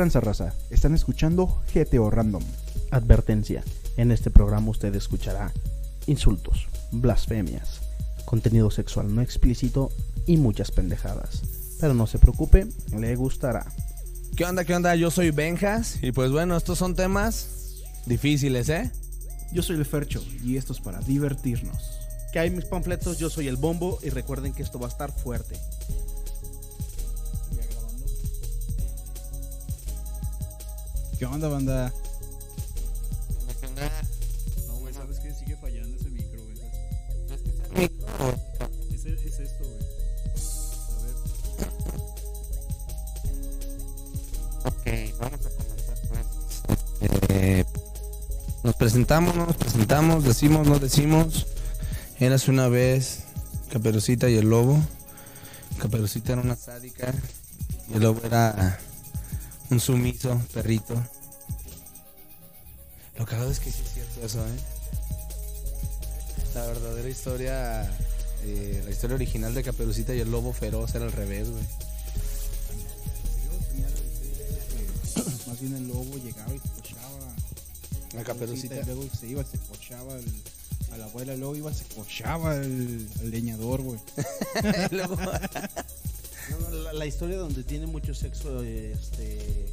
tranza raza? Están escuchando GTO Random. Advertencia, en este programa usted escuchará insultos, blasfemias, contenido sexual no explícito y muchas pendejadas. Pero no se preocupe, le gustará. ¿Qué onda, qué onda? Yo soy Benjas y pues bueno, estos son temas difíciles, ¿eh? Yo soy el Fercho y esto es para divertirnos. Que hay mis panfletos, yo soy el bombo y recuerden que esto va a estar fuerte. ¿Qué onda, banda? No, güey, ¿sabes qué? Sigue fallando ese micro, güey. Es, es esto, güey. A ver. Ok, vamos a comenzar pues. Eh, nos presentamos, no nos presentamos, decimos, no decimos. Eras una vez Caperucita y el lobo. Caperucita era una sádica y el lobo era un sumiso perrito. Lo cagado es que sí es cierto eso, ¿eh? La verdadera historia, eh, la historia original de Caperucita y el lobo feroz era al revés, güey. Más bien el lobo llegaba y se cochaba. La Caperucita. Y luego se iba, se cochaba el- a la abuela, luego iba, se cochaba el, el leñador, güey. Luego- No, no, la, la historia donde tiene mucho sexo este,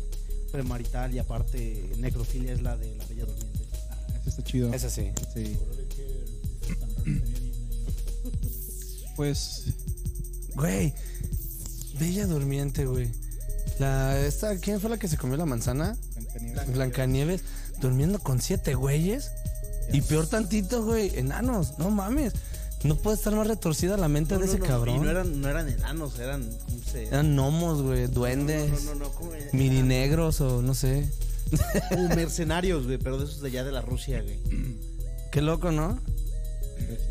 premarital y aparte necrofilia es la de la Bella Durmiente. Eso está chido. es así. Sí. Pues, Güey, Bella Durmiente, güey. La, esta, ¿Quién fue la que se comió la manzana? Blancanieves. Blancanieves, durmiendo con siete güeyes. Y peor tantito, güey, enanos, no mames. No puede estar más retorcida la mente No, de no, ese no, cabrón. Y no eran, no eran enanos, eran. ¿cómo se- Eran gnomos, güey, duendes, No, no, no, no, ¿cómo era? mini negros o no sé. Como mercenarios, güey, pero de esos de allá de la Rusia, güey. Qué loco, ¿no?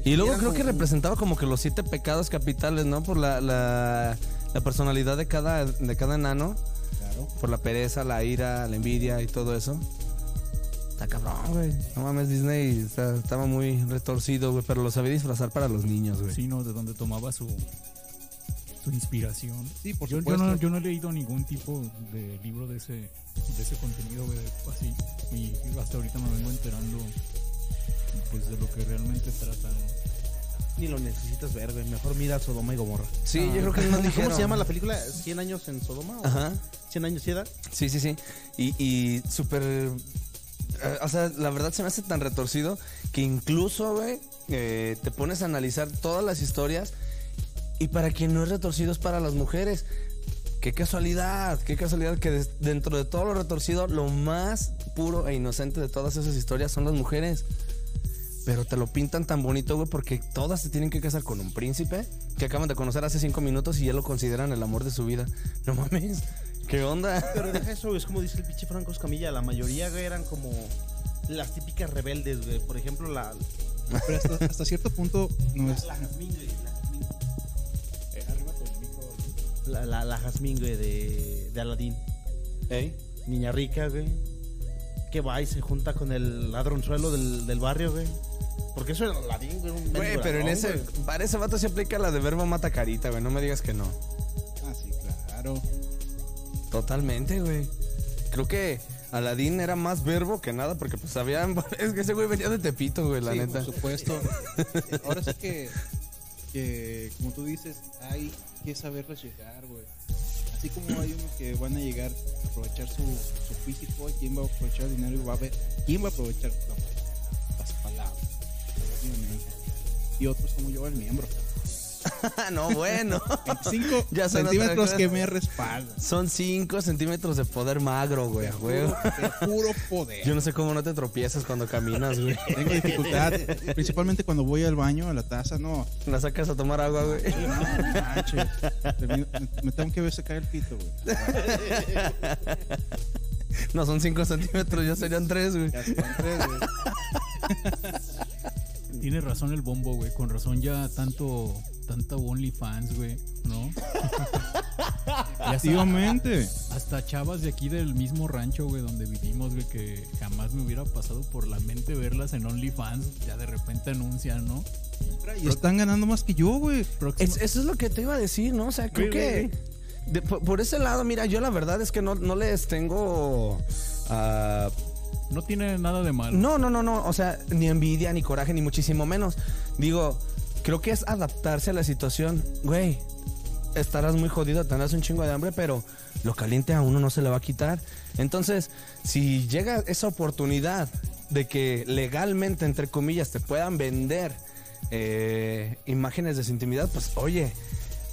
Y luego creo que representaba como que los siete pecados capitales, ¿no? Por la, la, la personalidad de cada, de cada enano. Claro. Por la pereza, la ira, la envidia y todo eso. Está cabrón, güey. No mames, Disney está- estaba muy retorcido, güey. Pero lo sabía disfrazar para los niños, güey. Sí, ¿no? De donde tomaba su, su inspiración. Sí, por Yo, yo supuesto. no, yo no he leído ningún tipo de libro de ese, de ese contenido, güey, así. Y hasta ahorita me vengo enterando pues de lo que realmente trata, ¿no? Ni lo necesitas ver, güey. Mejor mira Sodoma y Gomorra. Sí, Ah. yo creo que no ¿Cómo dijeron. se llama la película? ¿100 años en Sodoma? o Ajá. ¿100 años ciega? Sí, sí, sí. Y, y súper. Eh, o sea, la verdad se me hace tan retorcido que incluso, güey, eh, te pones a analizar todas las historias. Y para quien no es retorcido es para las mujeres. Qué casualidad, qué casualidad que dentro de todo lo retorcido, lo más puro e inocente de todas esas historias son las mujeres. Pero te lo pintan tan bonito, güey, porque todas se tienen que casar con un príncipe que acaban de conocer hace cinco minutos y ya lo consideran el amor de su vida. No mames, ¿qué onda? Pero deja eso, es como dice el pinche Franco Escamilla. La mayoría, güey, eran como las típicas rebeldes, güey. Por ejemplo, la. Pero hasta, hasta cierto punto no es. La Jazmín, güey. La Jazmín. La, la, la Jazmín, güey, de, de Aladín. ¿Ey? Niña rica, güey. Que va y se junta con el ladronzuelo del, del barrio, güey. Porque eso era Aladín, güey. un Güey, pero en ese, güey. para ese vato se aplica la de verbo mata carita, güey. No me digas que no. Ah, sí, claro. Totalmente, güey. Creo que Aladín era más verbo que nada porque pues sabían, es que ese güey venía de Tepito, güey, la sí, neta. por supuesto. Ahora sí que, que, como tú dices, hay que saberles llegar, güey. Así como hay unos que van a llegar a aprovechar su, su físico, quién va a aprovechar el dinero y va a ver quién va a aprovechar la- las palabras. Y otros como yo, el miembro. no, bueno. 25 Ya son centímetros otra que me respaldan. Son 5 centímetros de poder magro, güey, a huevo. De puro poder. Yo no sé cómo no te tropiezas cuando caminas, güey. Tengo dificultad, principalmente cuando voy al baño, a la taza, no. La sacas a tomar agua, güey. No manches. Me, me tengo que ver sacar el pito, güey. No son 5 centímetros, ya serían 3, güey. Ya se van tres, güey. Tiene razón el bombo, güey. Con razón ya tanto, tanta OnlyFans, güey, ¿no? Hasta, hasta chavas de aquí del mismo rancho, güey, donde vivimos, güey, que jamás me hubiera pasado por la mente verlas en OnlyFans. Ya de repente anuncian, ¿no? Y están ganando más que yo, güey. Es- eso es lo que te iba a decir, ¿no? O sea, creo que. de- por, por ese lado, mira, yo la verdad es que no, no les tengo... ah, No tiene nada de malo. no, no, no, no. O sea, ni envidia, ni coraje, ni muchísimo menos. Digo, creo que es adaptarse a la situación. Güey, estarás muy jodido, tendrás un chingo de hambre, pero lo caliente a uno no se le va a quitar. Entonces, si llega esa oportunidad de que legalmente, entre comillas, te puedan vender eh, imágenes de su intimidad, pues oye,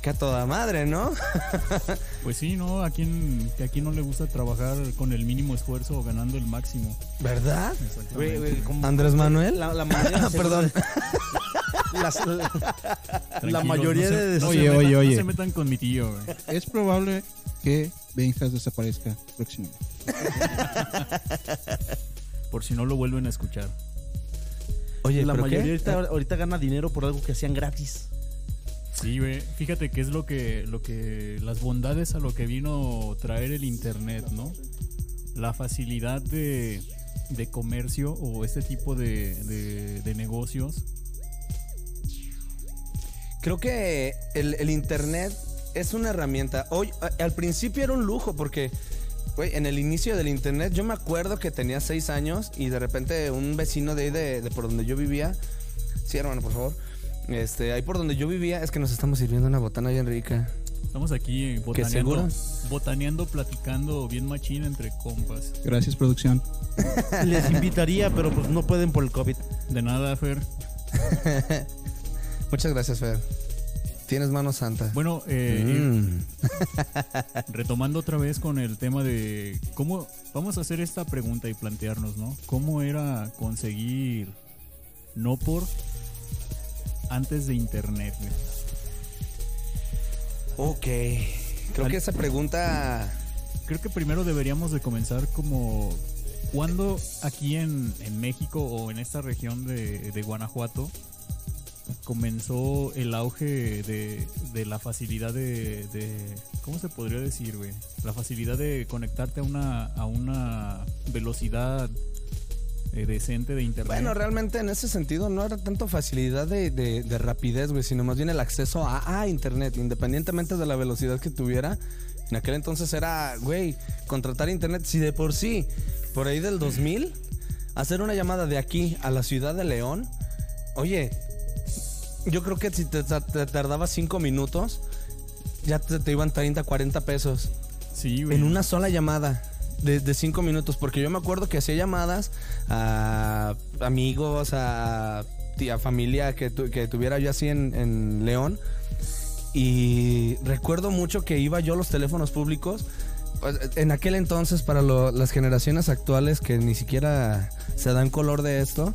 que a toda madre, ¿no? Pues sí, ¿no? A quien, que a quien no le gusta trabajar con el mínimo esfuerzo o ganando el máximo. ¿Verdad? Andrés Manuel. La, la mayoría Perdón. Las- la, mayoría no se- de no Oye, se metan- oye, No oye. se metan con mi tío. Es probable que Benjas desaparezca próximamente. Por si no lo vuelven a escuchar. Oye, la mayoría ahorita, ahorita gana dinero por algo que hacían gratis. Sí, güey. Fíjate que es lo que, lo que, las bondades a lo que vino traer el internet, ¿no? La facilidad de, de comercio o este tipo de, de, de negocios. Creo que el, el internet es una herramienta. Hoy, al principio era un lujo porque, güey, en el inicio del internet yo me acuerdo que tenía seis años y de repente un vecino de ahí de, de por donde yo vivía, sí hermano, por favor, este, ahí por donde yo vivía es que nos estamos sirviendo una botana bien rica. Estamos aquí botaneando, botaneando, platicando bien machín entre compas. Gracias, producción. Les invitaría, pero pues no pueden por el COVID. De nada, Fer. Muchas gracias, Fer. Tienes mano santa. Bueno, eh, Mm. retomando otra vez con el tema de cómo vamos a hacer esta pregunta y plantearnos, ¿no? ¿Cómo era conseguir no por antes de internet? güey? Ok. Creo que esa pregunta... Creo que primero deberíamos de comenzar como cuando aquí en, en México o en esta región de, de Guanajuato comenzó el auge de, de la facilidad de, de- ¿cómo se podría decir, güey? La facilidad de conectarte a una, a una velocidad eh, decente de internet. Bueno, realmente en ese sentido no era tanto facilidad de, de- de rapidez, güey, sino más bien el acceso a, a Internet, independientemente de la velocidad que tuviera. En aquel entonces era, güey, contratar Internet, si de por sí, por ahí del 2000, hacer una llamada de aquí a la ciudad de León, oye, yo creo que si te, te tardaba cinco minutos, ya te, te iban 30, 40 pesos. sí, güey. En una sola llamada de, cinco minutos, porque yo me acuerdo que hacía llamadas a amigos, a, familia que, tu- que tuviera yo así en, en León. Y recuerdo mucho que iba yo a los teléfonos públicos. pues, En aquel entonces, para lo- las generaciones actuales que ni siquiera se dan color de esto,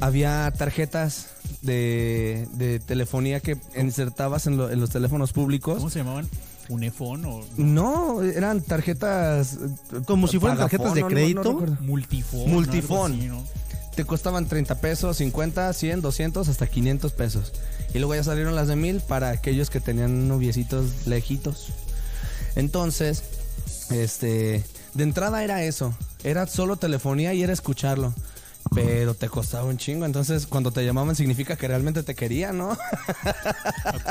había tarjetas de, de telefonía que insertabas en, lo- en los teléfonos públicos. ¿Cómo se llamaban? ¿Unefón o No, eran tarjetas. eh, Como si fueran tarjetas de no, no, no crédito. recuerdo. multifón? Multifón. así, ¿no? Te costaban 30 pesos, 50, 100, 200, hasta 500 pesos. Y luego ya salieron las de mil para aquellos que tenían noviecitos lejitos. Entonces, este, de entrada era eso. Era solo telefonía y era escucharlo. Pero te costaba un chingo. Entonces, cuando te llamaban significa que realmente te querían, ¿no?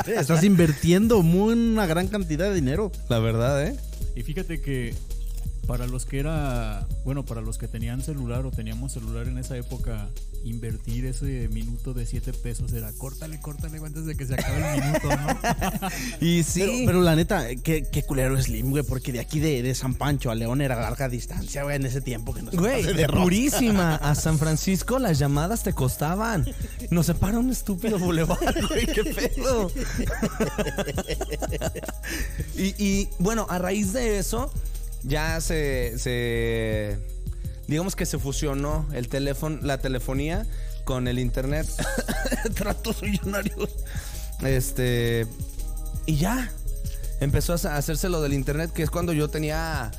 Estás invirtiendo muy una gran cantidad de dinero. La verdad, ¿eh? Y fíjate que para los que era, bueno, para los que tenían celular o teníamos celular en esa época, invertir ese minuto de 7 pesos era córtale, córtale antes de que se acabe el minuto, ¿no? Y sí. Pero, pero la neta, qué, qué culero es Slim, güey, porque de aquí de, de San Pancho a León era larga distancia, güey, en ese tiempo que no se Güey, de purísima. A San Francisco las llamadas te costaban. Nos separa un estúpido bulevar, güey. ¿Qué pedo? y, y, bueno, a raíz de eso, ya se, se. Digamos que se fusionó el teléfono, la telefonía con el internet. Tratos millonarios. Este. Y ya. Empezó a hacerse lo del internet, que es cuando yo tenía.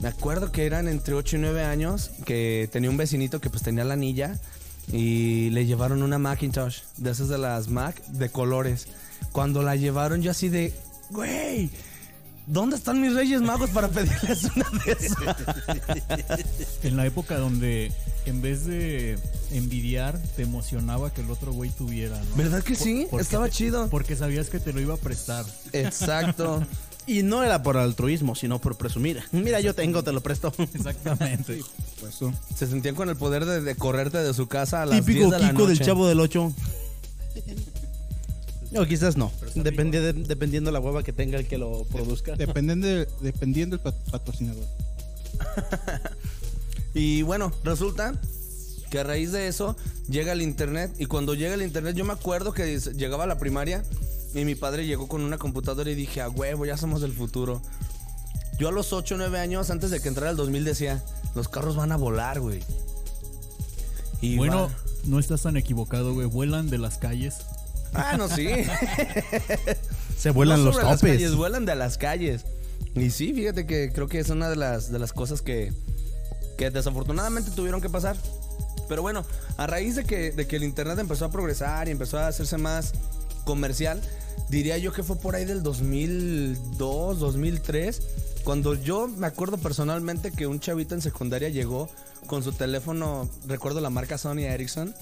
Me acuerdo que eran entre 8 y 9 años, que tenía un vecinito que pues tenía la anilla y le llevaron una Macintosh, de esas de las Mac, de colores. Cuando la llevaron yo así de, güey, ¿dónde están mis reyes magos para pedirles una de esas? En la época donde en vez de envidiar, te emocionaba que el otro güey tuviera, ¿no? ¿Verdad que sí? Estaba te- chido. Porque sabías que te lo iba a prestar. Exacto. Y no era por altruismo, sino por presumir. Mira, yo tengo, te lo presto. Exactamente. Pues eso. Se sentían con el poder de, de correrte de su casa a las Típico 10 de la Kiko del noche. Chavo del 8. No, quizás no. Dependi- de- dependiendo la hueva que tenga el que lo produzca. Dependiendo, de- dependiendo del pat- patrocinador. Y bueno, resulta que a raíz de eso llega el internet. Y cuando llega el internet, yo me acuerdo que llegaba a la primaria y mi padre llegó con una computadora y dije, a huevo, ya somos del futuro. Yo a los 8 o 9 años, antes de que entrara el 2000, decía, los carros van a volar, güey. Y Bueno, va- no estás tan equivocado, güey. Vuelan de las calles. Ah, no, sí. Se vuelan No los las topes. calles, vuelan de las calles. Y sí, fíjate que creo que es una de las, de las cosas que, que desafortunadamente tuvieron que pasar. Pero bueno, a raíz de que, de que el internet empezó a progresar y empezó a hacerse más comercial, diría yo que fue por ahí del 2002, 2003, cuando yo me acuerdo personalmente que un chavito en secundaria llegó con su teléfono, recuerdo la marca Sony Ericsson,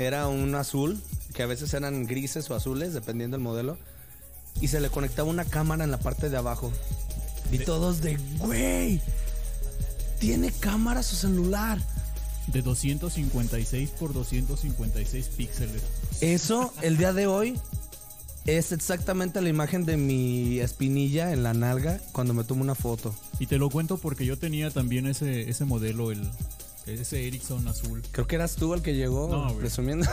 era un azul, que a veces eran grises o azules, dependiendo del modelo, y se le conectaba una cámara en la parte de abajo. Y todos de, güey, tiene cámara su celular. De 256 por 256 píxeles. Eso, el día de hoy, es exactamente la imagen de mi espinilla en la nalga cuando me tomo una foto. Y te lo cuento porque yo tenía también ese, ese modelo, el, ese Ericsson azul. Creo que eras tú el que llegó No, presumiendo.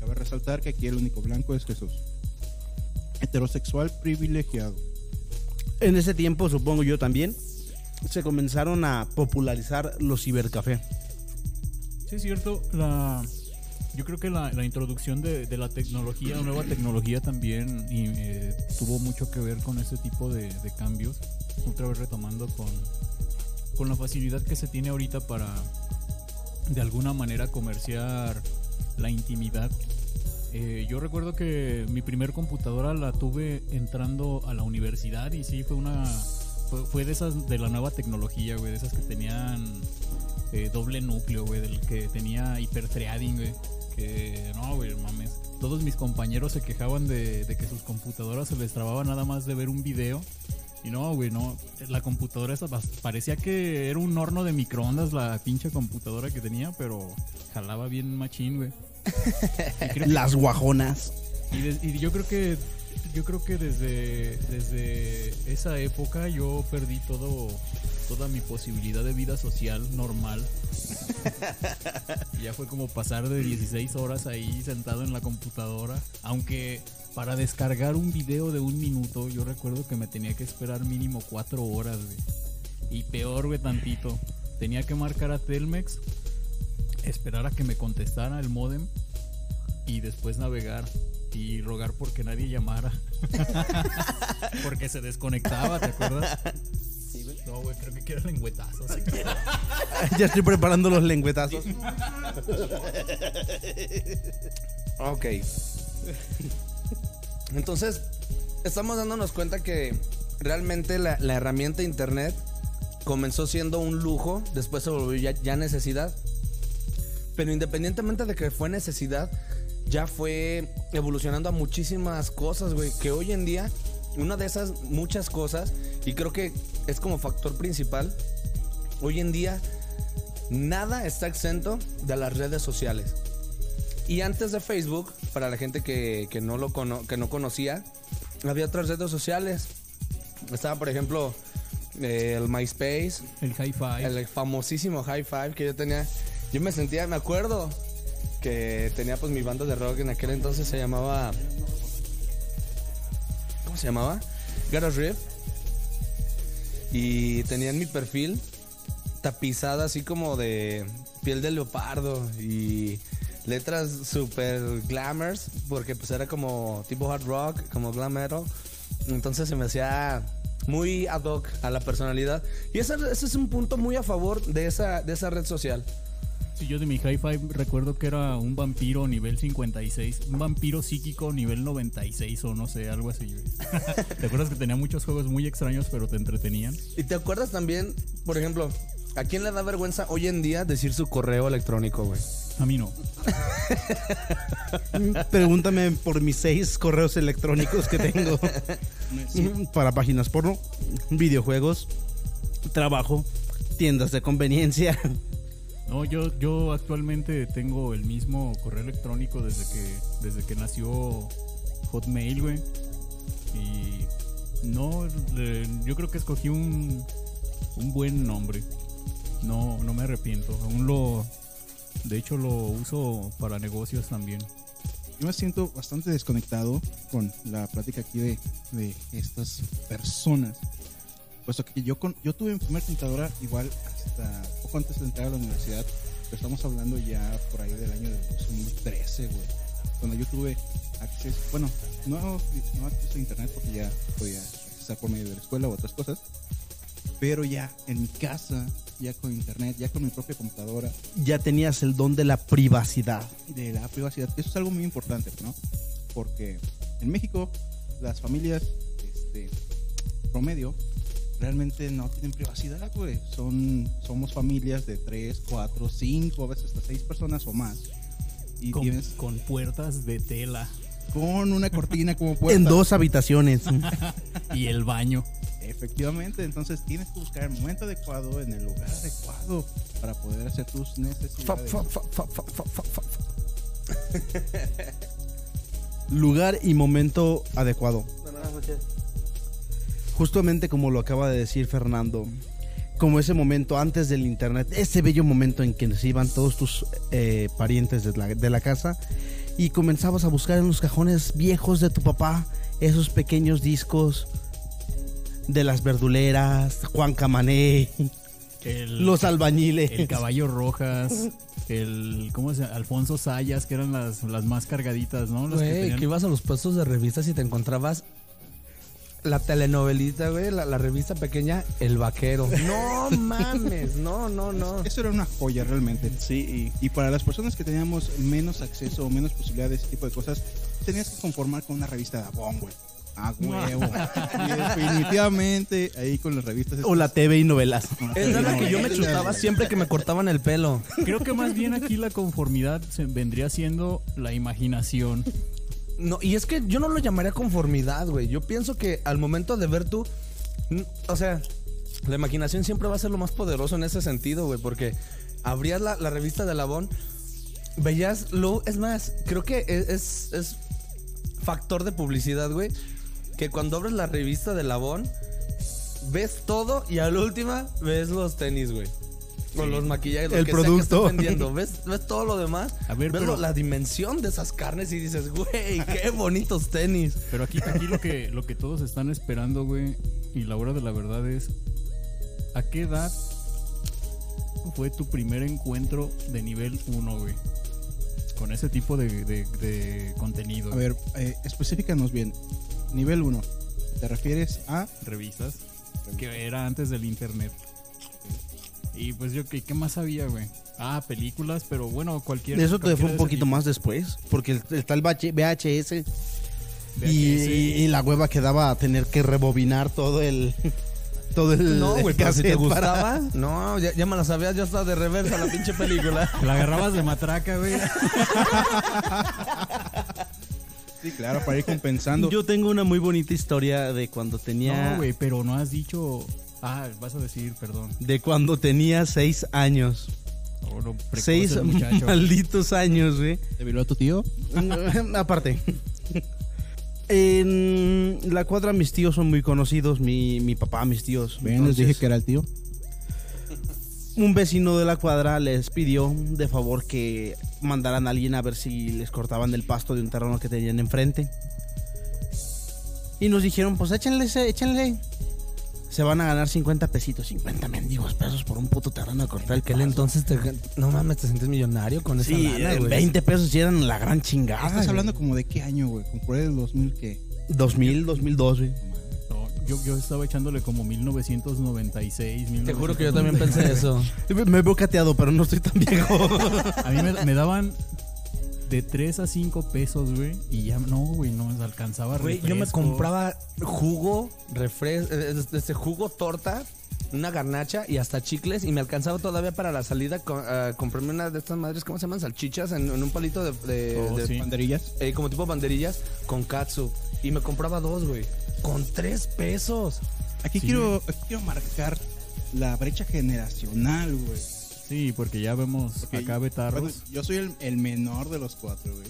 Cabe resaltar que aquí el único blanco es Jesús. Heterosexual privilegiado. En ese tiempo, supongo yo también, se comenzaron a popularizar los cibercafé. Sí, es cierto. La, yo creo que la, la introducción de, de la tecnología, la nueva tecnología también y, eh, tuvo mucho que ver con este tipo de, de cambios. Otra vez retomando con, con la facilidad que se tiene ahorita para de alguna manera comerciar la intimidad. Eh, yo recuerdo que mi primer computadora la tuve entrando a la universidad y sí fue una fue, fue de esas de la nueva tecnología, güey, de esas que tenían eh, doble núcleo, güey, del que tenía hiperthreading, güey. Que no, güey, mames. Todos mis compañeros se quejaban de, de que sus computadoras se les trababa nada más de ver un video. Y no, güey, no. La computadora esa parecía que era un horno de microondas la pinche computadora que tenía, pero jalaba bien machín, güey. Las guajonas. y, des- y yo creo que yo creo que desde desde esa época yo perdí todo toda mi posibilidad de vida social normal. Ya fue como pasar de 16 horas ahí sentado en la computadora, aunque para descargar un video de un minuto yo recuerdo que me tenía que esperar mínimo 4 horas, güey. Y peor, güey, tantito. Tenía que marcar a Telmex, esperar a que me contestara el modem y después navegar y rogar porque nadie llamara. porque se desconectaba, ¿te acuerdas? No, güey, creo que quiero lengüetazo. así que- ya estoy preparando los lengüetazos. Ok. Entonces, estamos dándonos cuenta que realmente la, la herramienta internet comenzó siendo un lujo, después se volvió ya, ya necesidad. Pero independientemente de que fue necesidad, ya fue evolucionando a muchísimas cosas, güey. Que hoy en día, una de esas muchas cosas, y creo que es como factor principal, hoy en día nada está exento de las redes sociales. Y antes de Facebook, para la gente que, que no lo cono- que no conocía, había otras redes sociales. Estaba, por ejemplo, eh, el MySpace, El hi-fi. el famosísimo High Five que yo tenía. Yo me sentía, me acuerdo que tenía pues mi banda de rock en aquel entonces se llamaba. ¿Cómo se llamaba? Garage Riff. Y tenía en mi perfil tapizada así como de piel de leopardo y letras super glamors porque pues era como tipo hard rock, como glam metal. Entonces se me hacía muy ad hoc a la personalidad. Y ese, ese es un punto muy a favor de esa, de esa red social. Sí, yo de mi hi-fi recuerdo que era un vampiro nivel 56, un vampiro psíquico nivel 96 o no sé, algo así. güey. ¿Te acuerdas que tenía muchos juegos muy extraños pero te entretenían? Y te acuerdas también, por ejemplo, ¿A quién le da vergüenza hoy en día decir su correo electrónico, güey? A mí no. Pregúntame por mis seis correos electrónicos que tengo para páginas porno, videojuegos, trabajo, tiendas de conveniencia. No, yo, yo actualmente tengo el mismo correo electrónico desde que, desde que nació Hotmail, güey. Y no, yo creo que escogí un, un buen nombre. No, no me arrepiento. Aún lo, de hecho lo uso para negocios también. Yo me siento bastante desconectado con la plática aquí de, de estas personas. Puesto que yo, con, yo tuve mi primera computadora igual hasta poco antes de entrar a la universidad. Pero estamos hablando ya por ahí del año del 2013, güey. Cuando yo tuve acceso, bueno, no, no acceso a internet porque ya podía accesar por medio de la escuela u otras cosas. Pero ya en mi casa, ya con internet, ya con mi propia computadora, Ya tenías el don de la privacidad. de la privacidad. Eso es algo muy importante, ¿no? Porque en México las familias este, promedio realmente no tienen privacidad, güey. Son, somos familias de 3, 4, 5, a veces hasta 6 personas o más. Y Con, tienes con puertas de tela con una cortina como puerta. En dos habitaciones. y el baño. Efectivamente, entonces tienes que buscar el momento adecuado en el lugar adecuado para poder hacer tus necesidades. fa, fa, fa, fa, fa, fa, fa. Lugar y momento adecuado. Justamente como lo acaba de decir Fernando. Como ese momento antes del internet, ese bello momento en que se iban todos tus eh, parientes de la, de la casa y comenzabas a buscar en los cajones viejos de tu papá esos pequeños discos de las verduleras, Juan Camané, El, los albañiles. el caballo rojas. El, ¿cómo se? Alfonso Sayas, que eran las, las más cargaditas, ¿no? Las que tenían- que ibas a los puestos de revistas y te encontrabas la telenovelita, güey, la, la revista pequeña, El Vaquero. No mames, no, no, no. Eso era una joya realmente. Sí, Y para las personas que teníamos menos acceso o menos posibilidad de ese tipo de cosas, tenías que conformar con una revista de Avon, güey. A huevo. Y definitivamente ahí con las revistas. o la TV y novelas. Es la que yo me chutaba siempre que me cortaban el pelo. Creo que más bien aquí la conformidad vendría siendo la imaginación. No, y es que yo no lo llamaría conformidad, güey. Yo pienso que al momento de ver tú, o sea, la imaginación siempre va a ser lo más poderoso en ese sentido, güey, porque abrías la, la revista de Labón, veías lo, es más, creo que es, es, es factor de publicidad, güey, que cuando abres la revista de Labón, ves todo y a la última ves los tenis, güey. O los maquillajes, lo El que sea que producto. vendiendo. ¿Ves, ves todo lo demás. A ver, ves pero- lo- la dimensión de esas carnes y dices, güey, qué bonitos tenis. Pero aquí, aquí lo que lo que todos están esperando, güey, y la hora de la verdad es ¿a qué edad fue tu primer encuentro de nivel 1, güey? Con ese tipo de, de- de contenido. A ver, eh, específicanos bien. Nivel 1. ¿Te refieres a revistas que era antes del internet. Y pues yo, ¿qué, qué más sabía, güey? Ah, películas, pero bueno, cualquier... Eso te fue un poquito tipo. más después, porque está el VHS, y, VHS. y- y la hueva quedaba a tener que rebobinar todo el todo el No, el güey, pero si te para- gustaba. No, ya, ya me la sabías, ya está de reversa la pinche película. La agarrabas de matraca, güey. Sí, claro, para ir compensando. Yo tengo una muy bonita historia de cuando tenía No, güey, pero no has dicho... Ah, vas a decir, perdón. de cuando tenía seis años, Oh, no, seis muchacho. malditos años, güey. ¿Te violó tu tío? Aparte. En la cuadra mis tíos son muy conocidos, mi, mi papá, mis tíos. Ven, les dije que era el tío. un vecino de la cuadra les pidió de favor que mandaran a alguien a ver si les cortaban el pasto de un terreno que tenían enfrente. Y nos dijeron, pues échenle, ese- échenle. Se van a ganar 50 pesitos, 50 mendigos pesos por un puto terreno de cortar el pasto. entonces te, no mames, te sientes millonario con esa Sí, lana, eh, güey. 20 pesos sí eran la gran chingada. Estás güey. hablando como de qué año, güey. Como por del 2000, ¿qué? 2000, 2002, güey. No, yo, yo estaba echándole como 1996, Te juro que yo también pensé eso. Me veo cateado, pero no estoy tan viejo. A mí me, me daban de 3 a 5 pesos, güey. Y ya no, güey, no me alcanzaba Güey, yo me compraba jugo, refresco, este jugo torta una garnacha y hasta chicles y me alcanzaba todavía para la salida co- a comprarme una de estas madres, ¿cómo se llaman? Salchichas en, en un palito de, de- Oh, de- sí. Banderillas. eh, como tipo banderillas con katsu. Y me compraba dos, güey. Con tres pesos. Aquí, Sí. quiero, aquí quiero marcar la brecha generacional, güey. Sí, porque ya vemos Porque acá betarros. bueno, yo soy el, el menor de los cuatro, güey.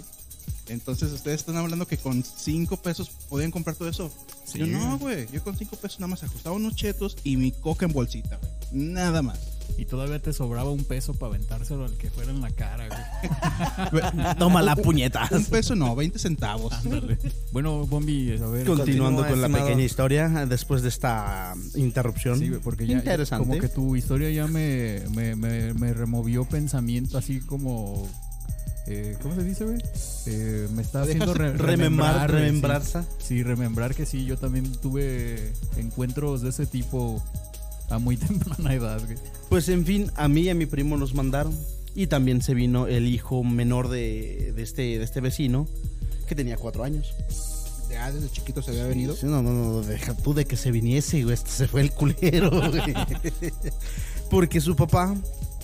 Entonces ustedes están hablando que con cinco pesos podían comprar todo eso. Sí. Yo no, güey. Yo con cinco pesos nada más ajustaba unos chetos y mi coca en bolsita, güey. Nada más. Y todavía te sobraba un peso para aventárselo al que fuera en la cara, güey. Toma la puñeta. Un peso no, 20 centavos. Ándale. Bueno, Bombi, a ver. Continuando con la estimado. pequeña historia, después de esta interrupción. Sí, porque ya, Interesante. como que tu historia ya me, me, me, me removió pensamiento así como... eh, ¿Cómo se dice, güey? Eh, me está haciendo re- Remembrar, remembrarse. Sí. Sí, remembrar que sí, yo también tuve encuentros de ese tipo a muy temprana edad, güey. Pues en fin, a mí y a mi primo nos mandaron. Y también se vino el hijo menor de, de este, de este vecino, que tenía cuatro años. Ya desde chiquito se había venido. Sí, No, no, no, deja tú de que se viniese, güey. Este se fue el culero, güey. Porque su papá,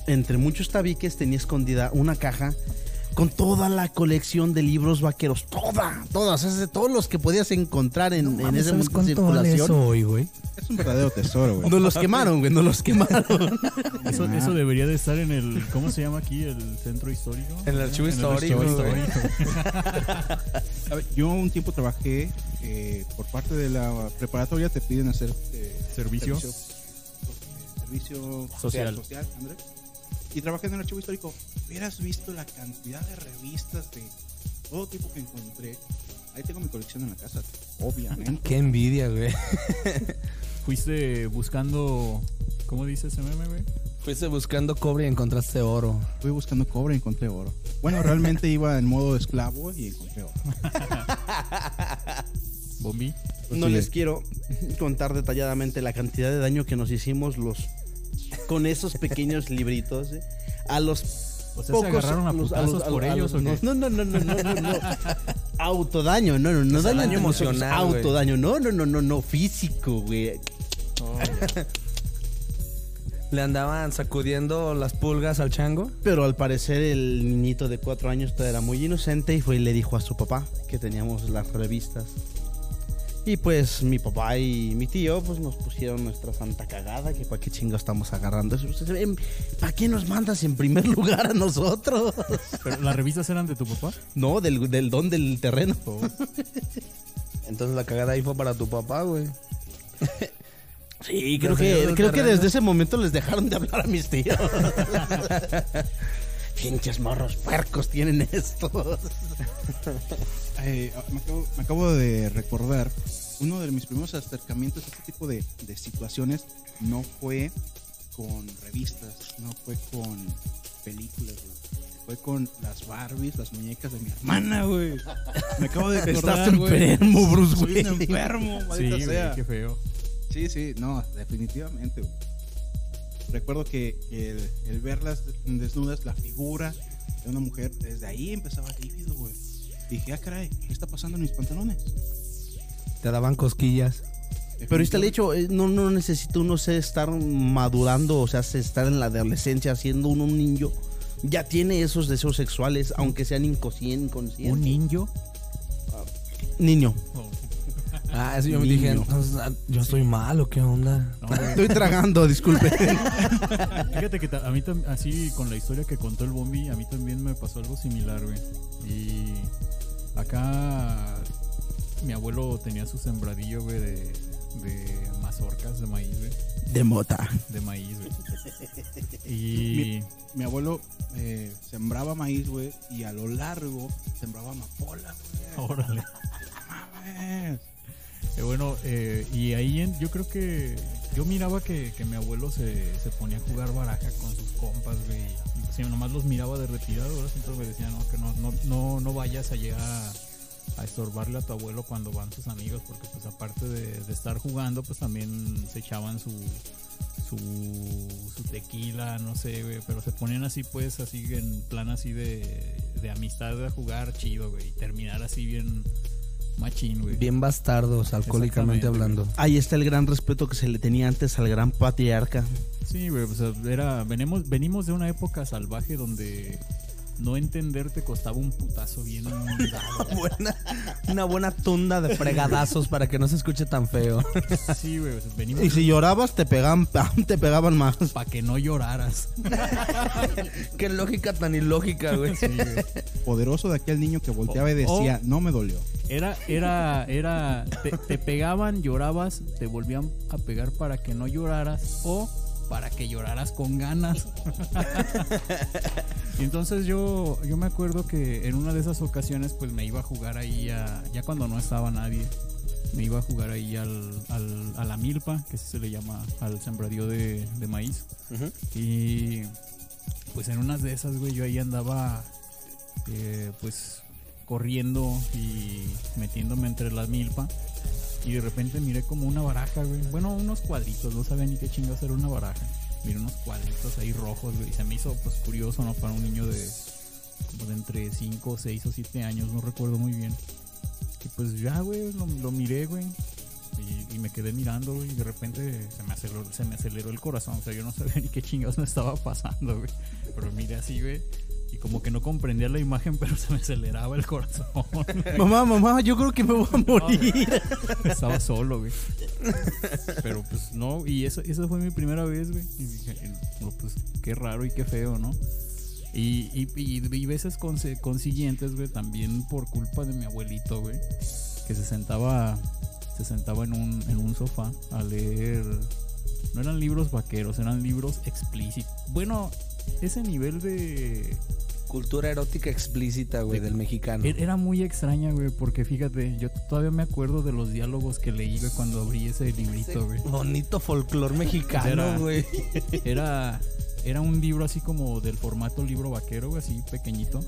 entre muchos tabiques, tenía escondida una caja con toda la colección de libros vaqueros. Toda, todas, es de todos los que podías encontrar en, en ese momento de circulación. hoy, güey? Es un verdadero tesoro, güey. No los quemaron, güey, no los quemaron. Eso, eso debería de estar en el... ¿Cómo se llama aquí? El centro histórico. En el archivo En el histórico, archivo güey. histórico. A ver, yo un tiempo trabajé eh, por parte de la preparatoria, te piden hacer eh, Servicio. servicio, servicio Social. social Andrés. Y trabajé en el archivo histórico. Hubieras visto la cantidad de revistas de todo tipo que encontré. Ahí tengo mi colección en la casa, obviamente. Qué envidia, güey. Fuiste buscando... ¿Cómo dice ese meme, güey? Fuiste buscando cobre y encontraste oro. Fui buscando cobre y encontré oro. Bueno, realmente iba en modo esclavo y encontré oro. Bombi. No Sí. les quiero contar detalladamente la cantidad de daño que nos hicimos los con esos pequeños libritos eh, a los O sea, se pocos agarraron a los- putazos los- por a ellos, los- ¿o qué? no, no, no, no, no, no, no. Autodaño, no, no, no O sea, daño, daño emocional, autodaño, no, no, no, no, no, físico, güey. Le andaban sacudiendo las pulgas al chango. Pero al parecer el niñito de cuatro años todavía era muy inocente y fue y le dijo a su papá que teníamos las revistas. Y pues mi papá y mi tío pues nos pusieron nuestra santa cagada, que para qué chingo estamos agarrando eso. ¿Para qué nos mandas en primer lugar a nosotros? ¿Pero las revistas eran de tu papá? No, del, del don del terreno. Entonces la cagada ahí fue para tu papá, güey. Sí, creo que, creo que desde ese momento les dejaron de hablar a mis tíos. Pinches morros puercos tienen estos. Eh, me, acabo, me acabo de recordar, uno de mis primeros acercamientos a este tipo de, de situaciones no fue con revistas, no fue con películas, güey. Fue con las Barbies, las muñecas de mi hermana, güey. Me acabo de acordar, Estás enfermo, Bruce, Soy un güey. enfermo, Sí, maldita güey, sea. qué feo. Sí, sí, no, definitivamente. güey. Recuerdo que el, el verlas desnudas, la figura de una mujer, desde ahí empezaba lívido, güey. Dije, ah, caray, ¿qué está pasando en mis pantalones? Te daban cosquillas. Pero está el hecho, eh, no, no necesita uno ser estar madurando, o sea, se- estar en la adolescencia siendo uno un niño. Ya tiene esos deseos sexuales, aunque sean inconscien- inconscientes. ¿Un ninjo? niño. Ah, eso yo me Niño. dije, entonces, ah, yo soy malo, ¿qué onda? No. Estoy tragando, disculpe. Fíjate que a mí así con la historia que contó el Bombi, a mí también me pasó algo similar, güey. Y abuelo tenía su sembradillo, güey, de, de mazorcas de maíz, güey. De mota. De maíz, güey. Y Mi abuelo eh, sembraba maíz, güey, y a lo largo sembraba amapola, güey. órale. Mames. Eh, bueno, eh, y ahí en- yo creo que yo miraba que, que mi abuelo se, se ponía a jugar baraja con sus compas, güey. Y pues, nomás los miraba de retirado, ¿verdad? Siempre me decían, no, que no, no, no, no vayas a llegar a, a estorbarle a tu abuelo cuando van sus amigos, porque pues aparte de, de estar jugando, pues también se echaban su, su, su tequila, no sé, güey, pero se ponían así, pues, así en plan así de, de amistad, de jugar chido, güey, y terminar así bien Machín, güey. Bien bastardos, alcohólicamente hablando. Ahí está el gran respeto que se le tenía antes al gran patriarca. Sí, güey, sea, era, venimos, venimos de una época salvaje donde no entender te costaba un putazo bien dado. Buena- una buena tunda de fregadazos para que no se escuche tan feo. Sí, güey, sea, venimos Y si llorabas, te pegaban, te pegaban más. para que no lloraras. Qué lógica tan ilógica, güey. Sí, güey. Poderoso de aquel niño que volteaba y decía, no me dolió. Era, era, era, te, te pegaban, llorabas, te volvían a pegar para que no lloraras o para que lloraras con ganas. y entonces yo, yo me acuerdo que en una de esas ocasiones pues me iba a jugar ahí a, ya cuando no estaba nadie, me iba a jugar ahí al, al- a la milpa, que se le llama al sembradío de, de maíz. Y pues en unas de esas, güey, yo ahí andaba eh, pues corriendo y metiéndome entre la milpa. Y de repente miré como una baraja, güey. Bueno, unos cuadritos, no sabía ni qué chingados era una baraja. Miré unos cuadritos ahí rojos, güey. Y se me hizo pues curioso, ¿no? Para un niño de, como de entre 5, 6 o 7 años, no recuerdo muy bien. Y pues ya, güey, lo, miré, güey. Y, y me quedé mirando, güey, y de repente se me, aceleró, se me aceleró el corazón. O sea, yo no sabía ni qué chingados me estaba pasando, güey. Pero miré así, güey. Y como que no comprendía la imagen, pero se me aceleraba el corazón. Mamá, mamá, yo creo que me voy a morir. Estaba solo, güey. Pero pues no, y eso, esa fue mi primera vez, güey. Y dije, no, pues qué raro y qué feo, ¿no? Y, y, y, y veces consiguientes, güey, también por culpa de mi abuelito, güey. Que se sentaba, se sentaba en un, en un sofá a leer. No eran libros vaqueros, eran libros explícitos. Bueno, ese nivel de, Cultura erótica explícita, güey, del mexicano. Er- Era muy extraña, güey, porque fíjate, yo todavía me acuerdo de los diálogos que leí, güey, cuando abrí ese librito, güey. Bonito folclor Era- mexicano, güey. Era, era un libro así como del formato libro vaquero, güey, así pequeñito.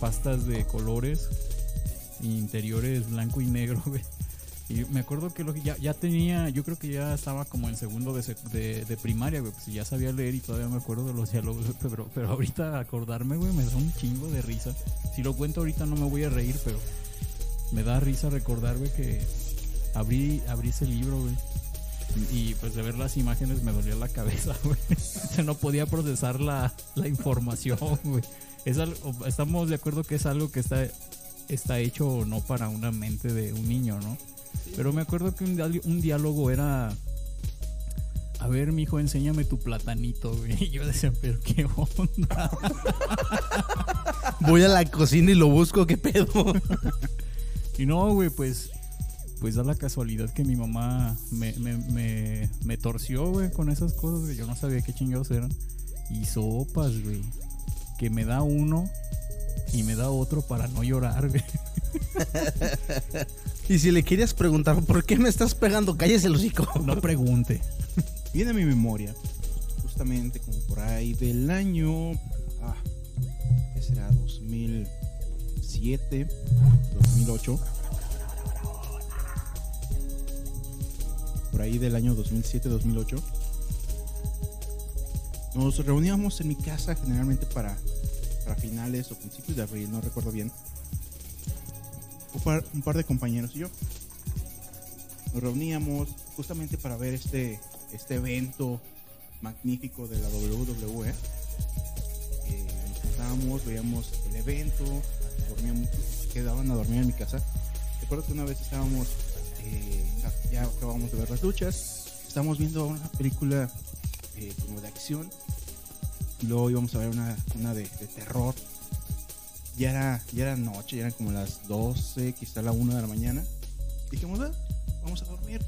Pastas de colores, interiores blanco y negro, güey. Y me acuerdo que lo ya, ya tenía, yo creo que ya estaba como en segundo de, de, de primaria, güey, pues ya sabía leer y todavía me acuerdo de los diálogos, pero, pero ahorita acordarme, güey, me da un chingo de risa. Si lo cuento ahorita no me voy a reír, pero me da risa recordar, güey, que abrí, abrí ese libro, güey. Y pues de ver las imágenes me dolía la cabeza, güey. O sea, no podía procesar la, la información, güey. Es algo- estamos de acuerdo que es algo que está, está hecho no para una mente de un niño, ¿no? Pero me acuerdo que un, diálogo era... A ver, mijo, enséñame tu platanito, güey. Y yo decía, pero qué onda. Voy a la cocina y lo busco, ¿qué pedo? Y no, güey, pues, pues da la casualidad que mi mamá me, me, me, me torció, güey, con esas cosas, güey. Yo no sabía qué chingados eran. Y sopas, güey. Que me da uno y me da otro para no llorar, güey. Y si le querías preguntar, ¿por qué me estás pegando? Cállese el hocico. No pregunte. Viene a mi memoria, justamente como por ahí del año. Ah, ¿Qué será? 2007, 2008. Por ahí del año 2007-2008. Nos reuníamos en mi casa generalmente para, para finales o principios de abril, no recuerdo bien. Un par, de compañeros y yo. Nos reuníamos justamente para ver este, este evento magnífico de la WWE. Eh, nos sentábamos, veíamos el evento, dormíamos, quedaban a dormir en mi casa. Recuerdo que una vez estábamos, eh, ya acabamos de ver las luchas, estábamos viendo una película eh, como de acción luego íbamos a ver una, una de, de terror. Ya era, ya era noche, ya eran como las 12, quizá la 1 de la mañana. Dijimos, "Ah, vamos a dormir.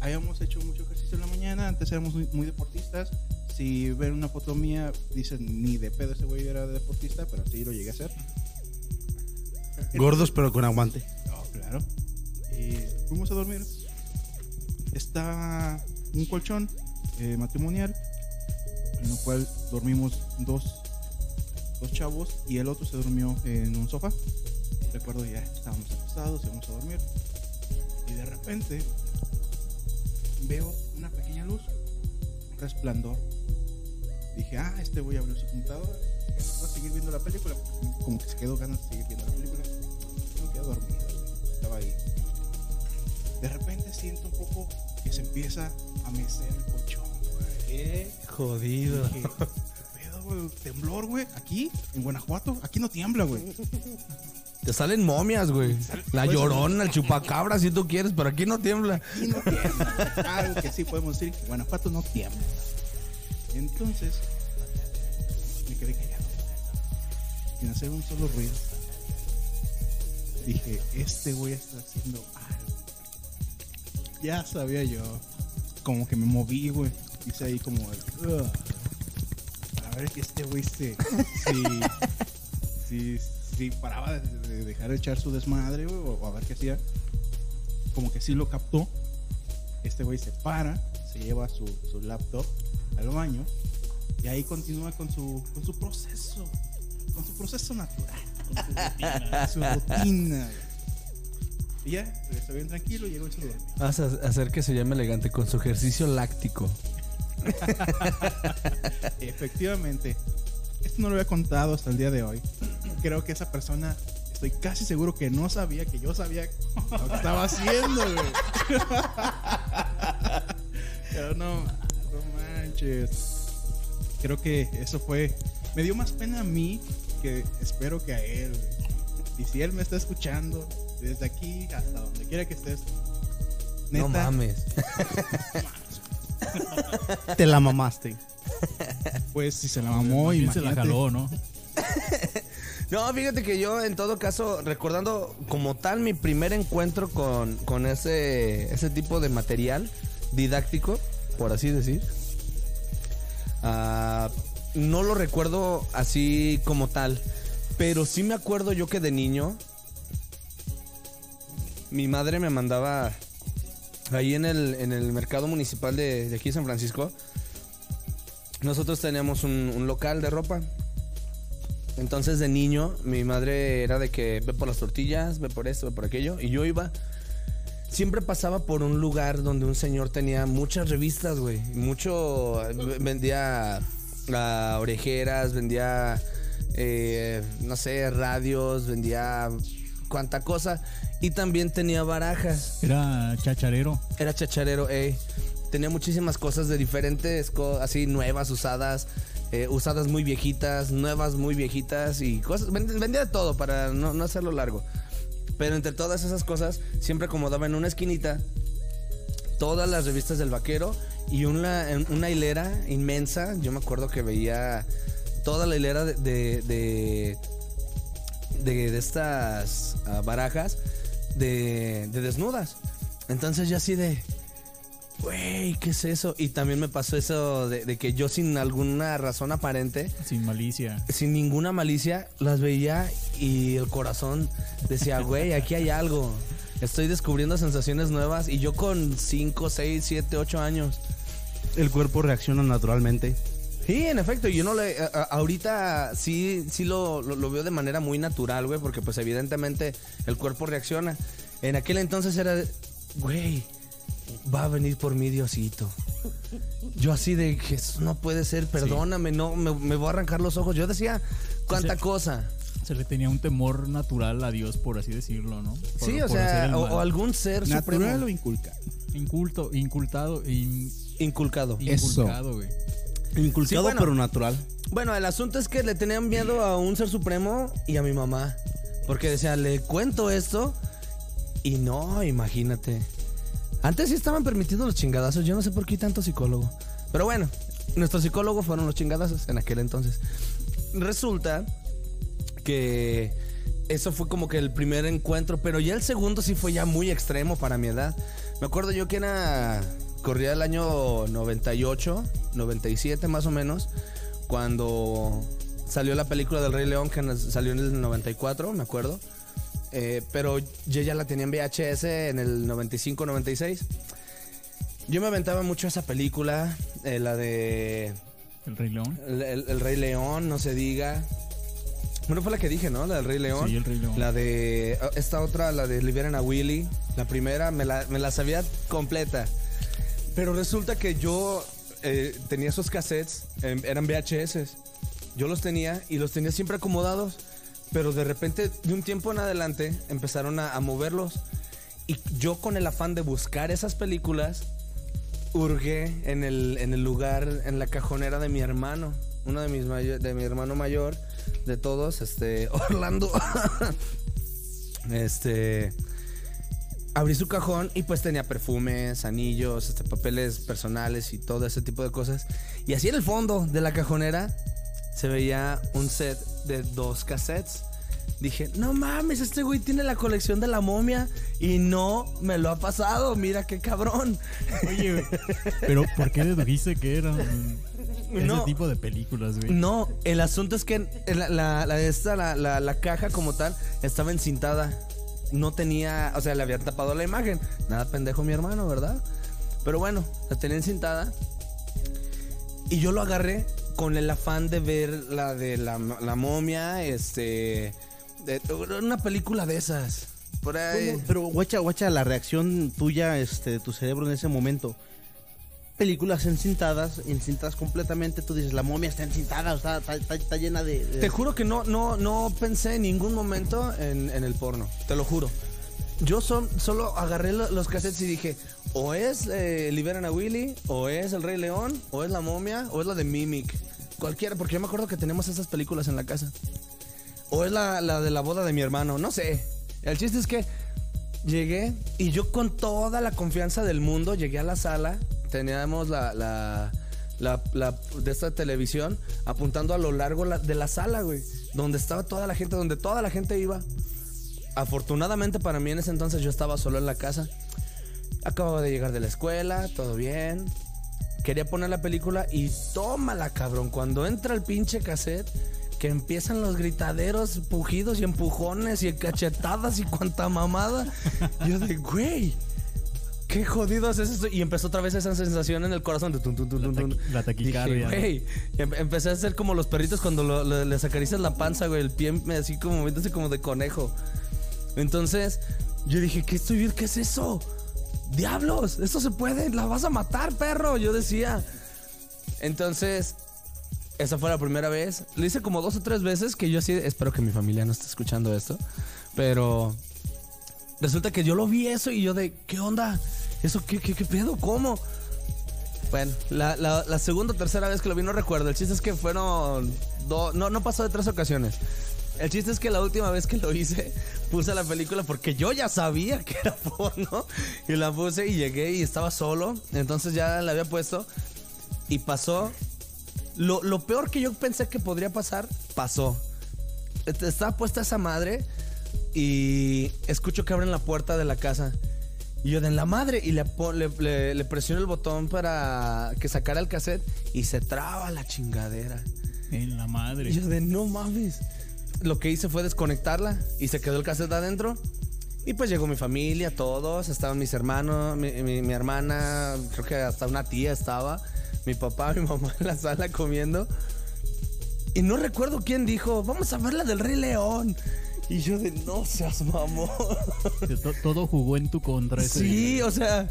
Habíamos hecho mucho ejercicio en la mañana, antes éramos muy, muy deportistas. Si ven una foto mía, dicen ni de pedo ese güey era deportista, pero sí lo llegué a hacer. Gordos pero con aguante. No, claro. Y fuimos a dormir. Está un colchón eh, matrimonial, cual dormimos dos, dos chavos y el otro se durmió en un sofá. Recuerdo ya estábamos acostados, íbamos a dormir. Y de repente veo una pequeña luz, resplandor. Dije, ah, este voy a abrir su computadora. Va a seguir viendo la película. Como que se quedó ganas de seguir viendo la película. Nos quedé dormido. Estaba ahí. De repente siento un poco que se empieza a mecer el colchón. Qué jodido. Dije, ¿qué pedo, güey? ¿Temblor, güey? ¿Aquí? ¿En Guanajuato? Aquí no tiembla, güey. Te salen momias, güey. La Pues- llorona, el chupacabra, si tú quieres, pero aquí no tiembla. Aquí no tiembla. Algo que sí podemos decir que Guanajuato no tiembla. Entonces, me quedé callado. Sin hacer un solo ruido. Dije, este güey está haciendo algo. Ya sabía yo. Como que me moví, güey. Hice ahí como el, Para ver que este güey se. Si, si, si paraba de, de dejar de echar su desmadre, güey, o, o a ver qué hacía. Como que sí lo captó. Este güey se para, se lleva su, su laptop al baño y ahí continúa con su, con su proceso, con su proceso natural, con su rutina. su rutina. Y ya, regresó bien tranquilo y llegó se durmió. Vas a hacer que se llame elegante con su ejercicio láctico. Efectivamente, esto no lo había contado hasta el día de hoy. Creo que esa persona, estoy casi seguro que no sabía que yo sabía lo que estaba haciendo, güey. Pero no, no manches. Creo que eso fue. Me dio más pena a mí que espero que a él, güey. Y si él me está escuchando, desde aquí hasta donde quiera que estés, No mames. Te la mamaste. pues si se la mamó, bien se la jaló, ¿no? No, fíjate que yo en todo caso, recordando como tal mi primer encuentro con, con ese, ese tipo de material didáctico, por así decir, ah, no lo recuerdo así como tal, pero sí me acuerdo yo que de niño mi madre me mandaba ahí en el, en el mercado municipal de, aquí San Francisco. Nosotros teníamos un, local de ropa. Entonces de niño mi madre era de que ve por las tortillas, ve por esto, ve por aquello. Y yo iba. Siempre pasaba por un lugar donde un señor tenía muchas revistas, güey. Mucho. Vendía ah, orejeras, vendía. eh, no sé, radios, vendía cuanta cosa. Y también tenía barajas. Era chacharero. Era chacharero, eh. Tenía muchísimas cosas de diferentes, así nuevas, usadas, eh, usadas muy viejitas, nuevas muy viejitas y cosas. vend- Vendía de todo para no, no hacerlo largo. Pero entre todas esas cosas, siempre acomodaba en una esquinita todas las revistas del vaquero y una, una hilera inmensa. Yo me acuerdo que veía toda la hilera de, de, de, de- de estas ah, barajas de, de desnudas. Entonces yo así de, güey, ¿qué es eso? Y también me pasó eso de, de que yo sin alguna razón aparente, Sin malicia. sin ninguna malicia, las veía y el corazón decía, güey, aquí hay algo. Estoy descubriendo sensaciones nuevas y yo con 5, 6, 7, 8 años. El cuerpo reacciona naturalmente. Sí, en efecto, yo no le. a- ahorita sí, sí lo, lo- lo veo de manera muy natural, güey, porque pues evidentemente el cuerpo reacciona. En aquel entonces era, de, güey, va a venir por mí Diosito. Yo así de, Jesús, no puede ser, perdóname, no, me, me voy a arrancar los ojos. Yo decía, cuánta cosa. Se le tenía un temor natural a Dios, por así decirlo, ¿no? Por- sí, o sea, o, algún ser Natural supremo o inculcado. Inculto, incultado, in- inculcado. Eso. inculcado, güey. Inculcado Sí, bueno. pero natural. Bueno, el asunto es que le tenían miedo a un ser supremo y a mi mamá. Porque decía, le cuento esto y no, imagínate. Antes sí estaban permitidos los chingadazos, yo no sé por qué hay tanto psicólogo. Pero bueno, nuestro psicólogo fueron los chingadazos en aquel entonces. Resulta que eso fue como que el primer encuentro, pero ya el segundo sí fue ya muy extremo para mi edad. Me acuerdo yo que era corría el año 98, 97 más o menos, cuando salió la película del Rey León que salió en el 94, me acuerdo. Eh, pero yo ya la tenía en VHS en el 95-96. Yo me aventaba mucho esa película, eh, la de El Rey León. el, el- el Rey León, no se diga. Bueno, fue la que dije, ¿no? La del Rey León. Sí, el Rey León. La de. ah, Esta otra, la de Liberen a Willy. La primera, me la, me la sabía completa. Pero resulta que yo eh, tenía esos cassettes, em, eran VHS. Yo los tenía y los tenía siempre acomodados. Pero de repente, de un tiempo en adelante, empezaron a, moverlos. Y yo con el afán de buscar esas películas, hurgué en el, en el lugar, en la cajonera de mi hermano. Uno de mis mayo- de mi hermano mayor, de todos, este, Orlando. este abrí su cajón y pues tenía perfumes, anillos, este, papeles personales y todo ese tipo de cosas. Y así en el fondo de la cajonera se veía un set de dos cassettes. Dije, no mames, este güey tiene la colección de la momia y no me lo ha pasado. Mira qué cabrón. Oye, pero ¿por qué dedujiste que eran ese No. tipo de películas, güey? No, el asunto es que la, la, la- esta, la- la caja como tal estaba encintada. No tenía, o sea, le habían tapado la imagen. Nada pendejo mi hermano, ¿verdad? Pero bueno, la tenía encintada. Y yo lo agarré con el afán de ver la de la, momia, este... de- una película de esas. Pero guacha, guacha, la reacción tuya, este, de tu cerebro en ese momento. Películas encintadas, encintadas completamente, tú dices, la momia está encintada, o sea, está, llena de... Te juro que no, no, no pensé en ningún momento en, en el porno. Te lo juro. Yo son- solo agarré lo- los cassettes y dije, o es eh, Liberan a Willy, o es El Rey León, o es La Momia, o es la de Mimic. Cualquiera, porque yo me acuerdo que tenemos esas películas en la casa. O es la, la de la boda de mi hermano, no sé. El chiste es que llegué y yo con toda la confianza del mundo llegué a la sala. Teníamos la, la, la, de esta televisión apuntando a lo largo la- de la sala, güey. Donde estaba toda la gente, donde toda la gente iba. Afortunadamente para mí en ese entonces yo estaba solo en la casa. Acababa de llegar de la escuela, todo bien. Quería poner la película y tómala, cabrón. Cuando entra el pinche cassette, que empiezan los gritaderos, pujidos y empujones y cachetadas y cuanta mamada. Yo de, güey, qué jodidos es esto. Y empezó otra vez esa sensación en el corazón de tun, tun, tun, La taqui- la taquicardia, em- empecé a hacer como los perritos cuando lo- lo- les acaricias la panza, güey, el pie así como moviéndose como de conejo. Entonces, yo dije, ¿qué estoy viendo? ¿Qué es eso? ¡Diablos! ¡Esto se puede! ¡La vas a matar, perro! Yo decía. Entonces, esa fue la primera vez. Lo hice como dos o tres veces que yo así, espero que mi familia no esté escuchando esto, pero resulta que yo lo vi eso y yo de, ¿qué onda? ¿Eso qué, qué, qué pedo? ¿Cómo? Bueno, la, la- segunda o tercera vez que lo vi no recuerdo. El chiste es que fueron no, no pasó de tres ocasiones. El chiste es que la última vez que lo hice, puse la película porque yo ya sabía que era porno. Y la puse y llegué y estaba solo. Entonces ya la había puesto. Y pasó. Lo, lo peor que yo pensé que podría pasar, pasó. Estaba puesta esa madre y escucho que abren la puerta de la casa. Y yo de la madre y le, le- le presiono el botón para que sacara el cassette y se traba la chingadera. En la madre. Y yo de no mames. Lo que hice fue desconectarla y se quedó el cassette adentro. Y pues llegó mi familia, todos, estaban mis hermanos, mi, mi- mi hermana, creo que hasta una tía estaba, mi papá, mi mamá en la sala comiendo. Y no recuerdo quién dijo, vamos a ver la del Rey León. Y yo de no seas mamón. Todo jugó en tu contra ese Sí, día. o sea,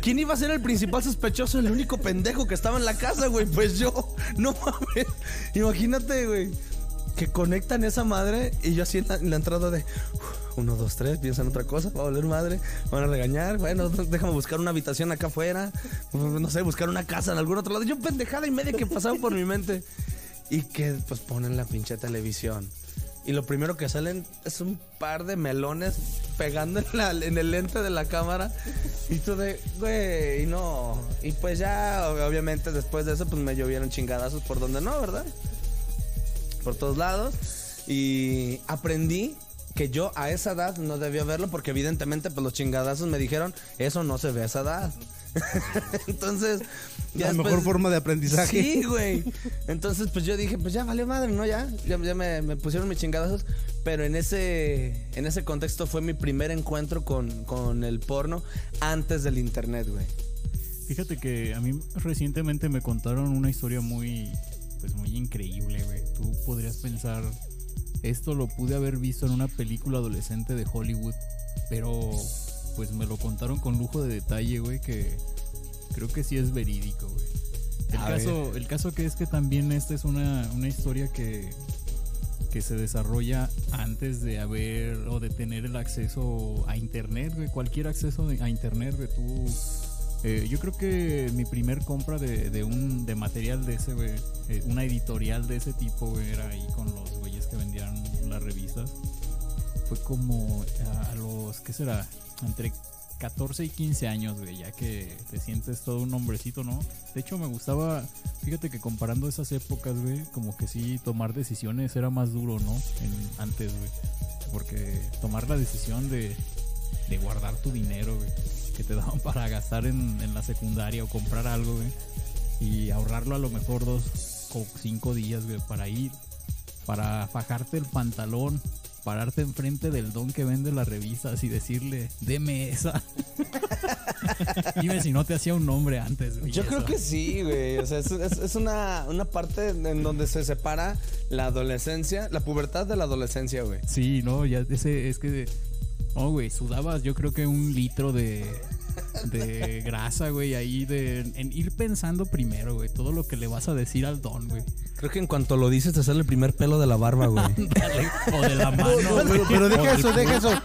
¿quién iba a ser el principal sospechoso? El único pendejo que estaba en la casa, güey. Pues yo, no mames. Imagínate, güey, que conectan esa madre y yo así en la, en la entrada de "Uf, uno, dos, tres, piensan otra cosa, va a valer madre, van a regañar. Bueno, déjame buscar una habitación acá afuera, no sé, buscar una casa en algún otro lado. Yo pendejada y media que pasaba por mi mente. Y que pues ponen la pinche televisión. Y lo primero que salen es un par de melones pegando en, el lente de la cámara. Y tú de, güey, no. Y pues ya, ob- obviamente, después de eso, pues me llovieron chingadazos por donde no, ¿verdad? Por todos lados. Y aprendí que yo a esa edad no debía verlo porque evidentemente pues los chingadazos me dijeron, eso no se ve a esa edad. Entonces, ya la después- mejor forma de aprendizaje. Sí, güey. Entonces, pues yo dije, pues ya valió madre, ¿no? Ya, ya, ya me, me pusieron mis chingadazos. Pero en ese, en ese contexto fue mi primer encuentro con, con el porno antes del internet, güey. Fíjate que a mí recientemente me contaron una historia muy, pues muy increíble, güey. Tú podrías pensar, esto lo pude haber visto en una película adolescente de Hollywood, pero pues me lo contaron con lujo de detalle, güey, que creo que sí es verídico, güey. El A caso, el caso que es que también esta es una, una historia que que se desarrolla antes de haber o de tener el acceso a internet, güey. Cualquier acceso a internet, güey. Tú. eh, yo creo que mi primer compra de, de un de material de ese, güey, eh, una editorial de ese tipo, güey, era ahí con los güeyes que vendían las revistas. Fue como a, a los, ¿qué será? Entre 14 y 15 años, güey, ya que te sientes todo un hombrecito, ¿no? De hecho, me gustaba, fíjate que comparando esas épocas, güey, como que sí, tomar decisiones era más duro, ¿no? En- antes, güey. Porque tomar la decisión de, de guardar tu dinero, güey, que te daban para gastar en, en la secundaria o comprar algo, güey, y ahorrarlo a lo mejor dos o cinco días, güey, para ir, para fajarte el pantalón, pararte enfrente del don que vende las revistas y decirle, deme esa. Dime si no te hacía un nombre antes, güey. Yo creo que sí, güey. O sea, es, es- es una, una parte en donde se separa la adolescencia, la pubertad de la adolescencia, güey. Sí, no, ya ese es que. Oh, güey, sudabas yo creo que un litro de, de grasa, güey, ahí de. En ir pensando primero, güey, todo lo que le vas a decir al don, güey. Creo que en cuanto lo dices te sale el primer pelo de la barba, güey. O de la mano, No, pero, deja eso, deja eso.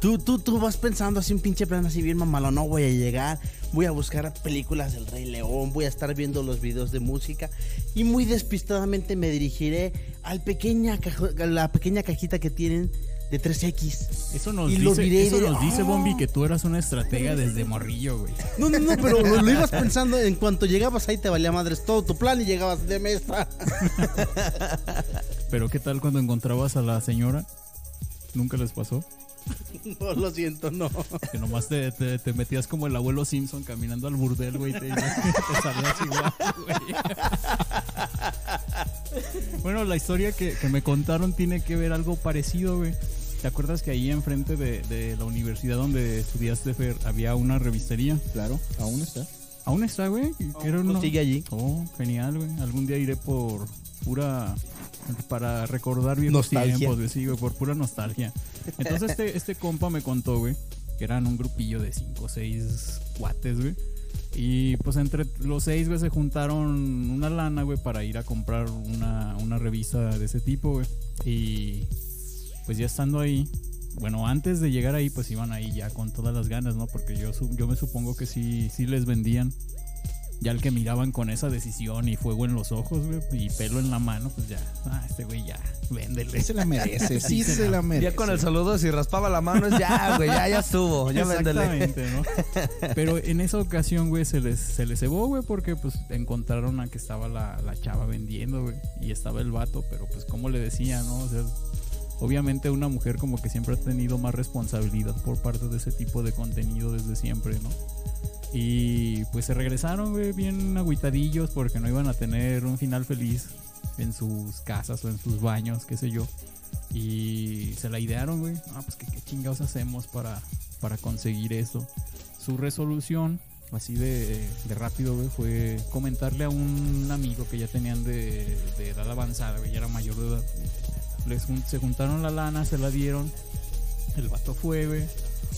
Tú, tú, tú vas pensando así un pinche plan así bien mamalo. No voy a llegar, voy a buscar películas del Rey León, voy a estar viendo los videos de música y muy despistadamente me dirigiré al pequeña la pequeña cajita que tienen de 3X. Eso nos Y dice, eso nos "Ah". Bombi que tú eras una estratega desde morrillo, güey. No, no, no, pero lo, lo ibas pensando en cuanto llegabas ahí te valía madres todo tu plan y llegabas de mesa. Pero ¿qué tal cuando encontrabas a la señora? ¿Nunca les pasó? No, lo siento, no. Que nomás te, te- te metías como el abuelo Simpson caminando al burdel, güey, te, te salías igual, güey. Bueno, la historia que, que me contaron tiene que ver algo parecido, güey. ¿Te acuerdas que ahí enfrente de, de la universidad donde estudiaste, Fer, había una revistería? Claro, aún está. ¿Aún está, güey? Era no uno- sigue allí. Oh, genial, güey. Algún día iré por pura. Para recordar viejos Nostalgia. tiempos, güey. Sí, güey, por pura nostalgia. Entonces, este, este compa me contó, güey, que eran un grupillo de cinco o seis cuates, güey. Y pues entre los seis, güey, se juntaron una lana, güey, para ir a comprar una, una revista de ese tipo, güey. Y pues ya estando ahí, bueno, antes de llegar ahí, pues iban ahí ya con todas las ganas, ¿no? Porque yo, yo me supongo que sí, sí les vendían. Ya el que miraban con esa decisión y fuego en los ojos, güey, y pelo en la mano, pues ya, ah, este güey ya, véndele. Sí se la merece, sí se se la- la merece. Ya con el saludo, si raspaba la mano, es ya, güey, ya, ya estuvo, ya véndele. Exactamente, ¿no? Pero en esa ocasión, güey, se les, se les cebó, güey, porque pues encontraron a que estaba la, la chava vendiendo, güey, y estaba el vato, pero pues como le decía, ¿no? O sea, obviamente una mujer como que siempre ha tenido más responsabilidad por parte de ese tipo de contenido desde siempre, ¿no? Y pues se regresaron, güey, bien agüitadillos porque no iban a tener un final feliz en sus casas o en sus baños, qué sé yo. Y se la idearon, güey. Ah, pues ¿qué, qué chingados hacemos para, para conseguir eso. Su resolución, así de, de rápido, güey, fue comentarle a un amigo que ya tenían de, de edad avanzada, güey, ya era mayor de edad. Les jun- se juntaron la lana, se la dieron. El vato fue, güey,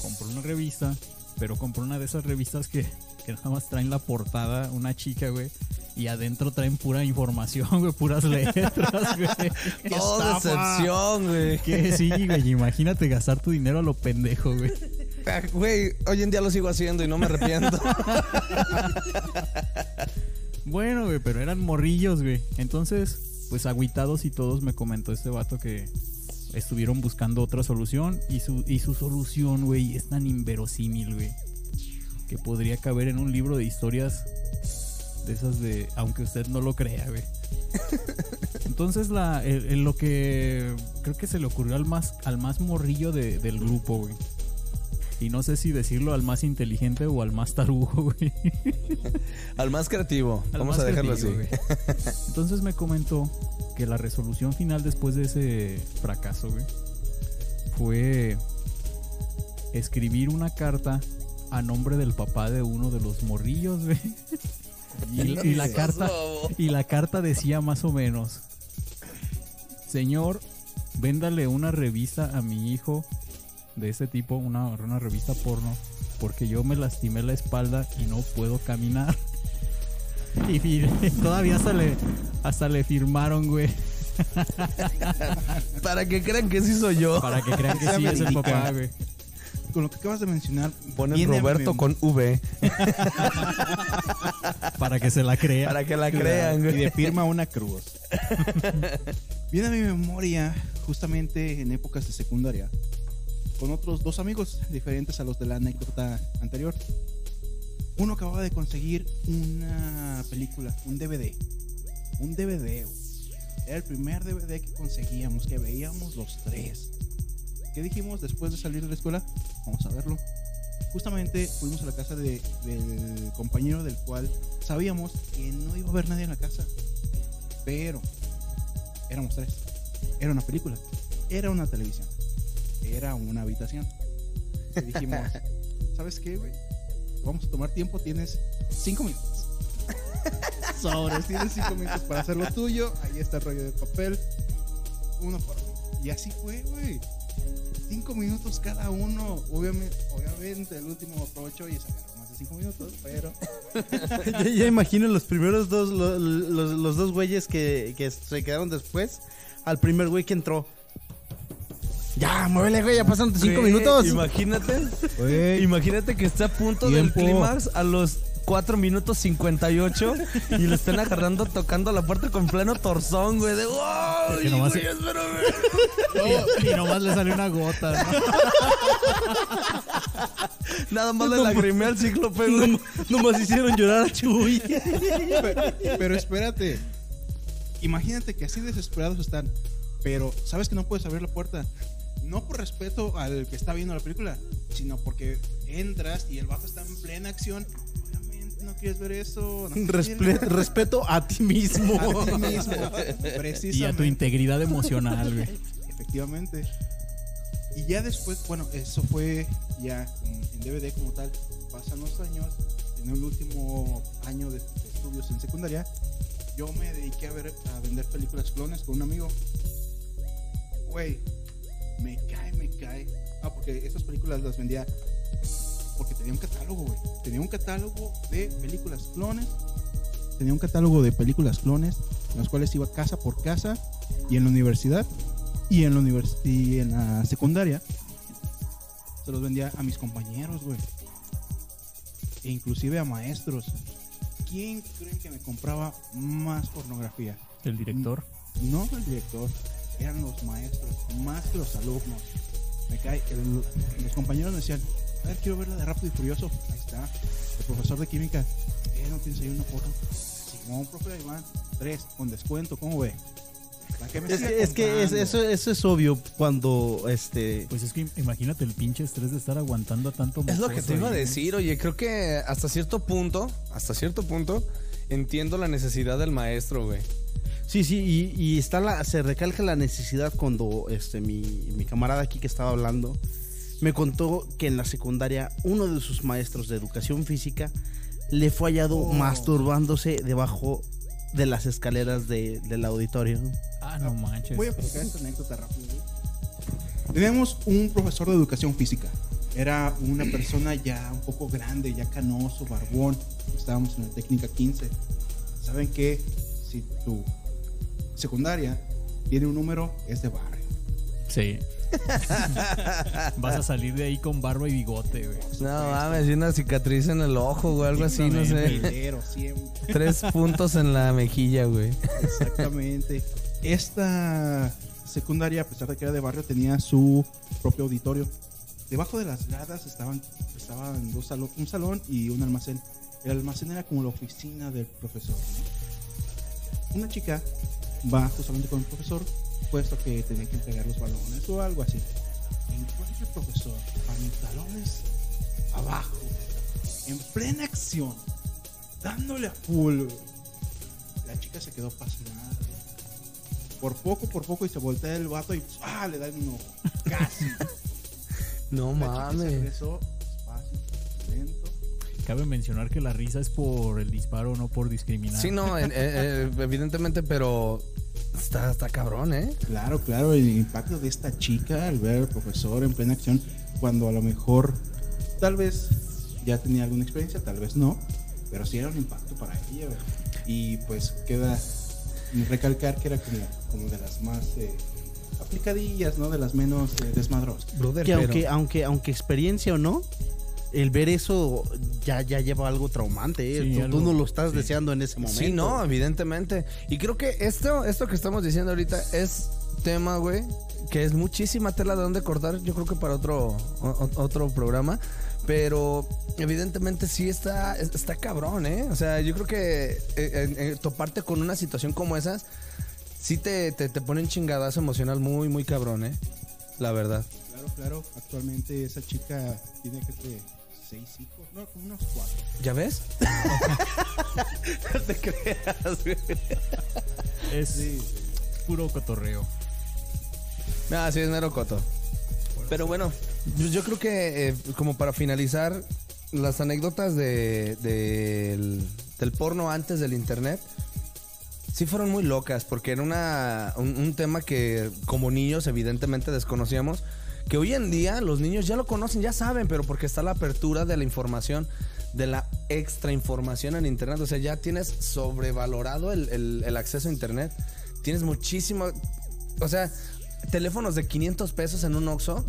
compró una revista, pero compró una de esas revistas que, que nada más traen la portada, una chica, güey. Y adentro traen pura información, güey, puras letras, güey. Oh, decepción, güey. Que sí, güey, imagínate gastar tu dinero a lo pendejo, güey. Ah, Güey, hoy en día lo sigo haciendo y no me arrepiento. Bueno, güey, pero eran morrillos, güey. Entonces, pues agüitados y todos me comentó este vato que estuvieron buscando otra solución y su, y su solución, güey, es tan inverosímil, güey, que podría caber en un libro de historias de esas de, aunque usted no lo crea, güey. Entonces, la, el- el- lo que creo que se le ocurrió al más, al más morrillo de- del grupo, güey. Y no sé si decirlo al más inteligente o al más tarugo, güey. Al más creativo, Al vamos más a dejarlo creativo, así. güey. Entonces me comentó que la resolución final después de ese fracaso, güey, fue escribir una carta a nombre del papá de uno de los morrillos, güey. Y, y la carta y la carta decía más o menos, señor, véndale una revista a mi hijo de ese tipo, una, una revista porno, porque yo me lastimé la espalda y no puedo caminar. Y todavía hasta le, hasta le firmaron, güey. Para que crean que sí soy yo. Para que crean que sí es el papá, güey. Con lo que acabas de mencionar, Ponen mi Roberto con V. Para que se la crea. Para que la crean, y güey. de firma una cruz. Viene a mi memoria justamente en épocas de secundaria con otros dos amigos diferentes a los de la anécdota anterior. Uno acababa de conseguir una película, un DVD. Un DVD. Era el primer DVD que conseguíamos, que veíamos los tres. ¿Qué dijimos después de salir de la escuela? Vamos a verlo. Justamente fuimos a la casa de- del compañero del cual sabíamos que no iba a haber nadie en la casa. Pero éramos tres. Era una película. Era una televisión. Era una habitación. Y dijimos, ¿sabes qué, güey? Vamos a tomar tiempo. Tienes cinco minutos. Sobres, tienes cinco minutos para hacer lo tuyo. Ahí está el rollo de papel. Uno por uno. Y así fue, güey. Cinco minutos cada uno. Obviamente, obviamente el último aprovechó y de cinco minutos, pero ya, ya imagino los primeros dos, lo- los, los dos güeyes que, que se quedaron después al primer güey que entró. Ya, muévele, güey, ya pasaron cinco Güey, minutos. Imagínate. Güey. Imagínate que está a punto Tiempo. del clímax a los 4 minutos 58 y lo están agarrando tocando la puerta con pleno torzón, güey. De wow, Que nomás- güey, espérame". Y nomás le sale una gota. ¿no? Nada más le lagrimé al cíclope, güey. Nom- nomás hicieron llorar a Chuy. pero, pero espérate. Imagínate que así desesperados están. Pero sabes que no puedes abrir la puerta. No por respeto al que está viendo la película, sino porque entras y el vato está en plena acción. Obviamente no quieres ver eso. No Respe- respeto a ti mismo. a ti mismo. Y a tu Precisamente. integridad emocional, güey. Efectivamente. Y ya después, bueno, eso fue ya en DVD como tal. Pasan los años. En el último año de, de estudios en secundaria, yo me dediqué a, ver, a vender películas clones con un amigo. Güey, me cae, me cae. Ah, porque estas películas las vendía porque tenía un catálogo, güey. Tenía un catálogo de películas clones. Tenía un catálogo de películas clones, en los cuales iba casa por casa y en la universidad y en la univers y en la secundaria se los vendía a mis compañeros, güey. E inclusive a maestros. ¿Quién creen que me compraba más pornografía? El director. No el director, eran los maestros, más que los alumnos. Me cae, el- los compañeros me decían, a ver, quiero ver la de Rápido y Furioso. Ahí está. El profesor de química, eh, no tienes ahí una foto. Simón, profe, ahí van. Tres, con descuento, ¿cómo ve? ¿Para qué me Es que, es que es- comprando? eso, eso es obvio cuando este Pues es que imagínate el pinche estrés de estar aguantando a tanto Es lo que te iba a decir, oye, creo que hasta cierto punto, hasta cierto punto, entiendo la necesidad del maestro, güey. Sí, sí, y, y está la, se recalca la necesidad cuando este mi, mi camarada aquí que estaba hablando me contó que en la secundaria uno de sus maestros de educación física le fue hallado Oh. masturbándose debajo de las escaleras de- del auditorio. Ah, no manches. Voy a platicar esta anécdota rápido. güey. Teníamos un profesor de educación física. Era una persona ya un poco grande, ya canoso, barbón. Estábamos en la técnica 15. ¿Saben qué? Si tu secundaria tiene un número, es de barrio. Sí. Vas a salir de ahí con barba y bigote, güey. No mames, y una cicatriz en el ojo, güey, algo así, no sé. Tres puntos en la mejilla, güey. Exactamente. Esta secundaria, a pesar de que era de barrio, tenía su propio auditorio. Debajo de las gradas estaban, estaban dos salo- un salón y un almacén. El almacén era como la oficina del profesor. ¿no? Una chica va justamente con el profesor, puesto que tenía que entregar los balones o algo así. Encuentra el profesor, pantalones abajo, en plena acción, dándole a full. La chica se quedó pasmada. Por poco, por poco, y se voltea el vato y ¡ah! le da un ojo. Casi. No La chica se mames. regresó despacio, lento. Cabe mencionar que la risa es por el disparo, no por discriminar. Sí, no, en- eh, eh, evidentemente, pero está, está cabrón, ¿eh? Claro, claro, el impacto de esta chica al ver al profesor en plena acción, cuando a lo mejor, tal vez ya tenía alguna experiencia, tal vez no, pero sí era un impacto para ella. Y pues queda recalcar que era como, como de las más eh, aplicadillas, ¿no? De las menos eh, desmadrosas. Brother, Que pero- aunque, aunque, aunque experiencia o no, el ver eso ya, ya lleva algo traumante. ¿eh? Sí, tú, algo- tú no lo estás sí. deseando en ese momento. Sí, no, evidentemente. Y creo que esto, esto que estamos diciendo ahorita es tema, güey, que es muchísima tela de dónde cortar. Yo creo que para otro, o- otro programa. Pero evidentemente sí está, está cabrón, ¿eh? O sea, yo creo que eh, toparte con una situación como esas, sí te, te, te pone un chingadazo emocional muy, muy cabrón, ¿eh? La verdad. Claro, claro. Actualmente esa chica tiene que ser seis hijos, no, como unos cuatro. ¿Ya ves? no te creas, güey. Es Sí, puro cotorreo. Ah, sí, es mero coto. Pero bueno, yo, yo creo que eh, como para finalizar, las anécdotas de, del, del porno antes del internet sí fueron muy locas, porque era una, un, un tema que como niños evidentemente desconocíamos, que hoy en día los niños ya lo conocen, ya saben, pero porque está la apertura de la información, de la extra información en internet, o sea, ya tienes sobrevalorado el, el- el acceso a internet, tienes muchísimo, o sea, teléfonos de 500 pesos en un Oxxo,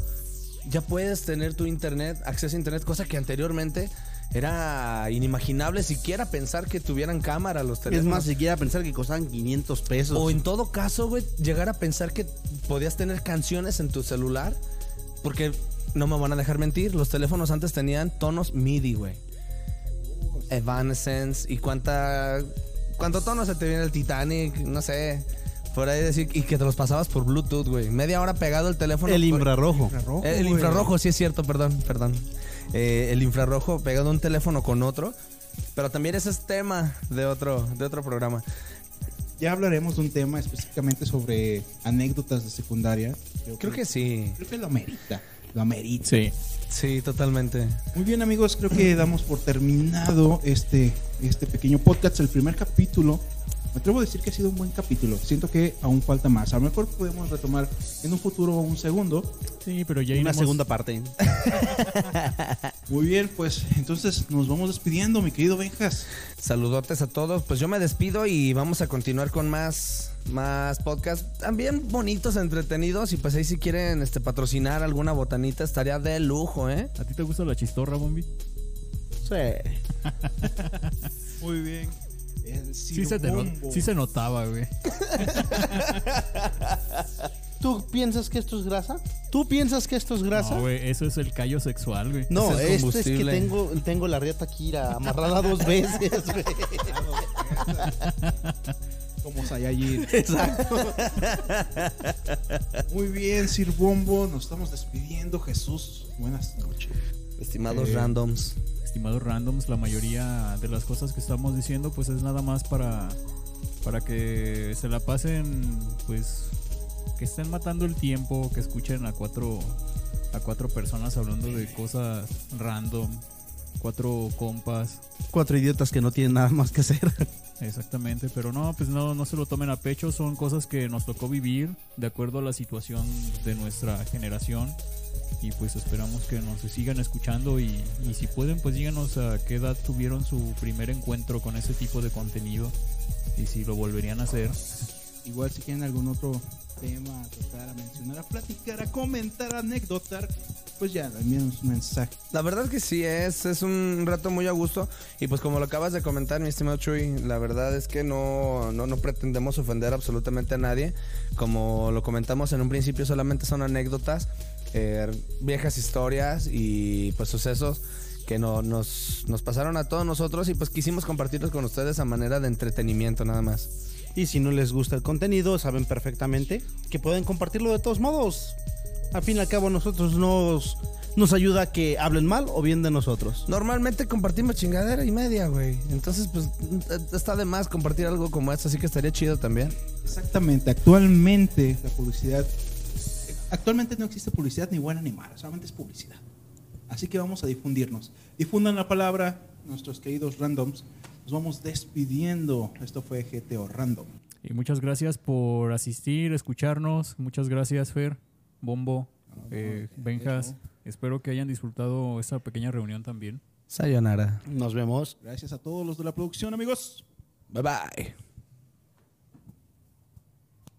ya puedes tener tu internet, acceso a internet, cosa que anteriormente era inimaginable siquiera pensar que tuvieran cámara los Es teléfonos. más, siquiera pensar que costaban 500 pesos. O en todo caso, güey, llegar a pensar que podías tener canciones en tu celular. Porque no me van a dejar mentir, los teléfonos antes tenían tonos MIDI, güey. Evanescence y cuánta. ¿Cuánto tono se te viene el Titanic? No sé. Por ahí decir. Y que te los pasabas por Bluetooth, güey. Media hora pegado el teléfono. el infrarrojo. infrarrojo, Eh, el güey. infrarrojo, sí es cierto, perdón, perdón. Eh, el infrarrojo pegado un teléfono con otro. Pero también ese es tema de otro, de otro programa. Ya hablaremos de un tema específicamente sobre anécdotas de secundaria. Creo que sí. Creo que lo amerita. Lo amerita. Sí. Sí, totalmente. Muy bien amigos, creo que damos por terminado este, este pequeño podcast, el primer capítulo. Me atrevo a decir que ha sido un buen capítulo. Siento que aún falta más. A lo mejor podemos retomar en un futuro un segundo. Sí, pero ya Una iremos- segunda parte. Muy bien, pues entonces nos vamos despidiendo, mi querido Benjas. Saludotes a todos. Pues yo me despido y vamos a continuar con más, más podcasts también bonitos, entretenidos. Y pues ahí si quieren este, patrocinar alguna botanita estaría de lujo, ¿eh? ¿A ti te gusta la chistorra, Bombi? Sí. Muy bien. El Sí se, te no- Cirbombo. sí se notaba, güey. ¿Tú piensas que esto es grasa? ¿Tú piensas que esto es grasa? No, güey, eso es el callo sexual, güey. No, es esto es que tengo, tengo la riata aquí ira, amarrada dos veces, güey. Como Saiyajin. Exacto. Muy bien, Sir Bombo. Nos estamos despidiendo. Jesús, buenas noches. Estimados Eh, randoms. Estimados randoms, la mayoría de las cosas que estamos diciendo, pues es nada más para, para que se la pasen, pues, que estén matando el tiempo, que escuchen a cuatro, a cuatro personas hablando de cosas random, cuatro compas, Cuatro idiotas que no tienen nada más que hacer. Exactamente, pero no, pues no, no se lo tomen a pecho, son cosas que nos tocó vivir de acuerdo a la situación de nuestra generación y pues esperamos que nos sigan escuchando y, y si pueden pues díganos a qué edad tuvieron su primer encuentro con ese tipo de contenido y si lo volverían a hacer. Igual si quieren algún otro tema a tratar, a mencionar, a platicar, a comentar, a anécdotar, pues ya, envíenos un mensaje. La verdad que sí, es, es un rato muy a gusto. Y pues como lo acabas de comentar, mi estimado Chuy, la verdad es que no, no, no pretendemos ofender absolutamente a nadie. Como lo comentamos en un principio, solamente son anécdotas, eh, viejas historias y pues sucesos que no, nos, nos pasaron a todos nosotros y pues quisimos compartirlos con ustedes a manera de entretenimiento nada más. Y si no les gusta el contenido, saben perfectamente que pueden compartirlo de todos modos. Al fin y al cabo, nosotros nos, nos ayuda a que hablen mal o bien de nosotros. Normalmente compartimos chingadera y media, güey. Entonces pues está de más compartir algo como esto, así que estaría chido también. Exactamente, actualmente la publicidad, actualmente no existe publicidad ni buena ni mala, solamente es publicidad. Así que vamos a difundirnos. Difundan la palabra, nuestros queridos randoms. Nos vamos despidiendo. Esto fue GTO Random. Y muchas gracias por asistir, escucharnos, muchas gracias Fer, Bombo, eh, Benjas, espero que hayan disfrutado esta pequeña reunión también. Sayonara. Nos vemos. Gracias a todos los de la producción, amigos. Bye bye.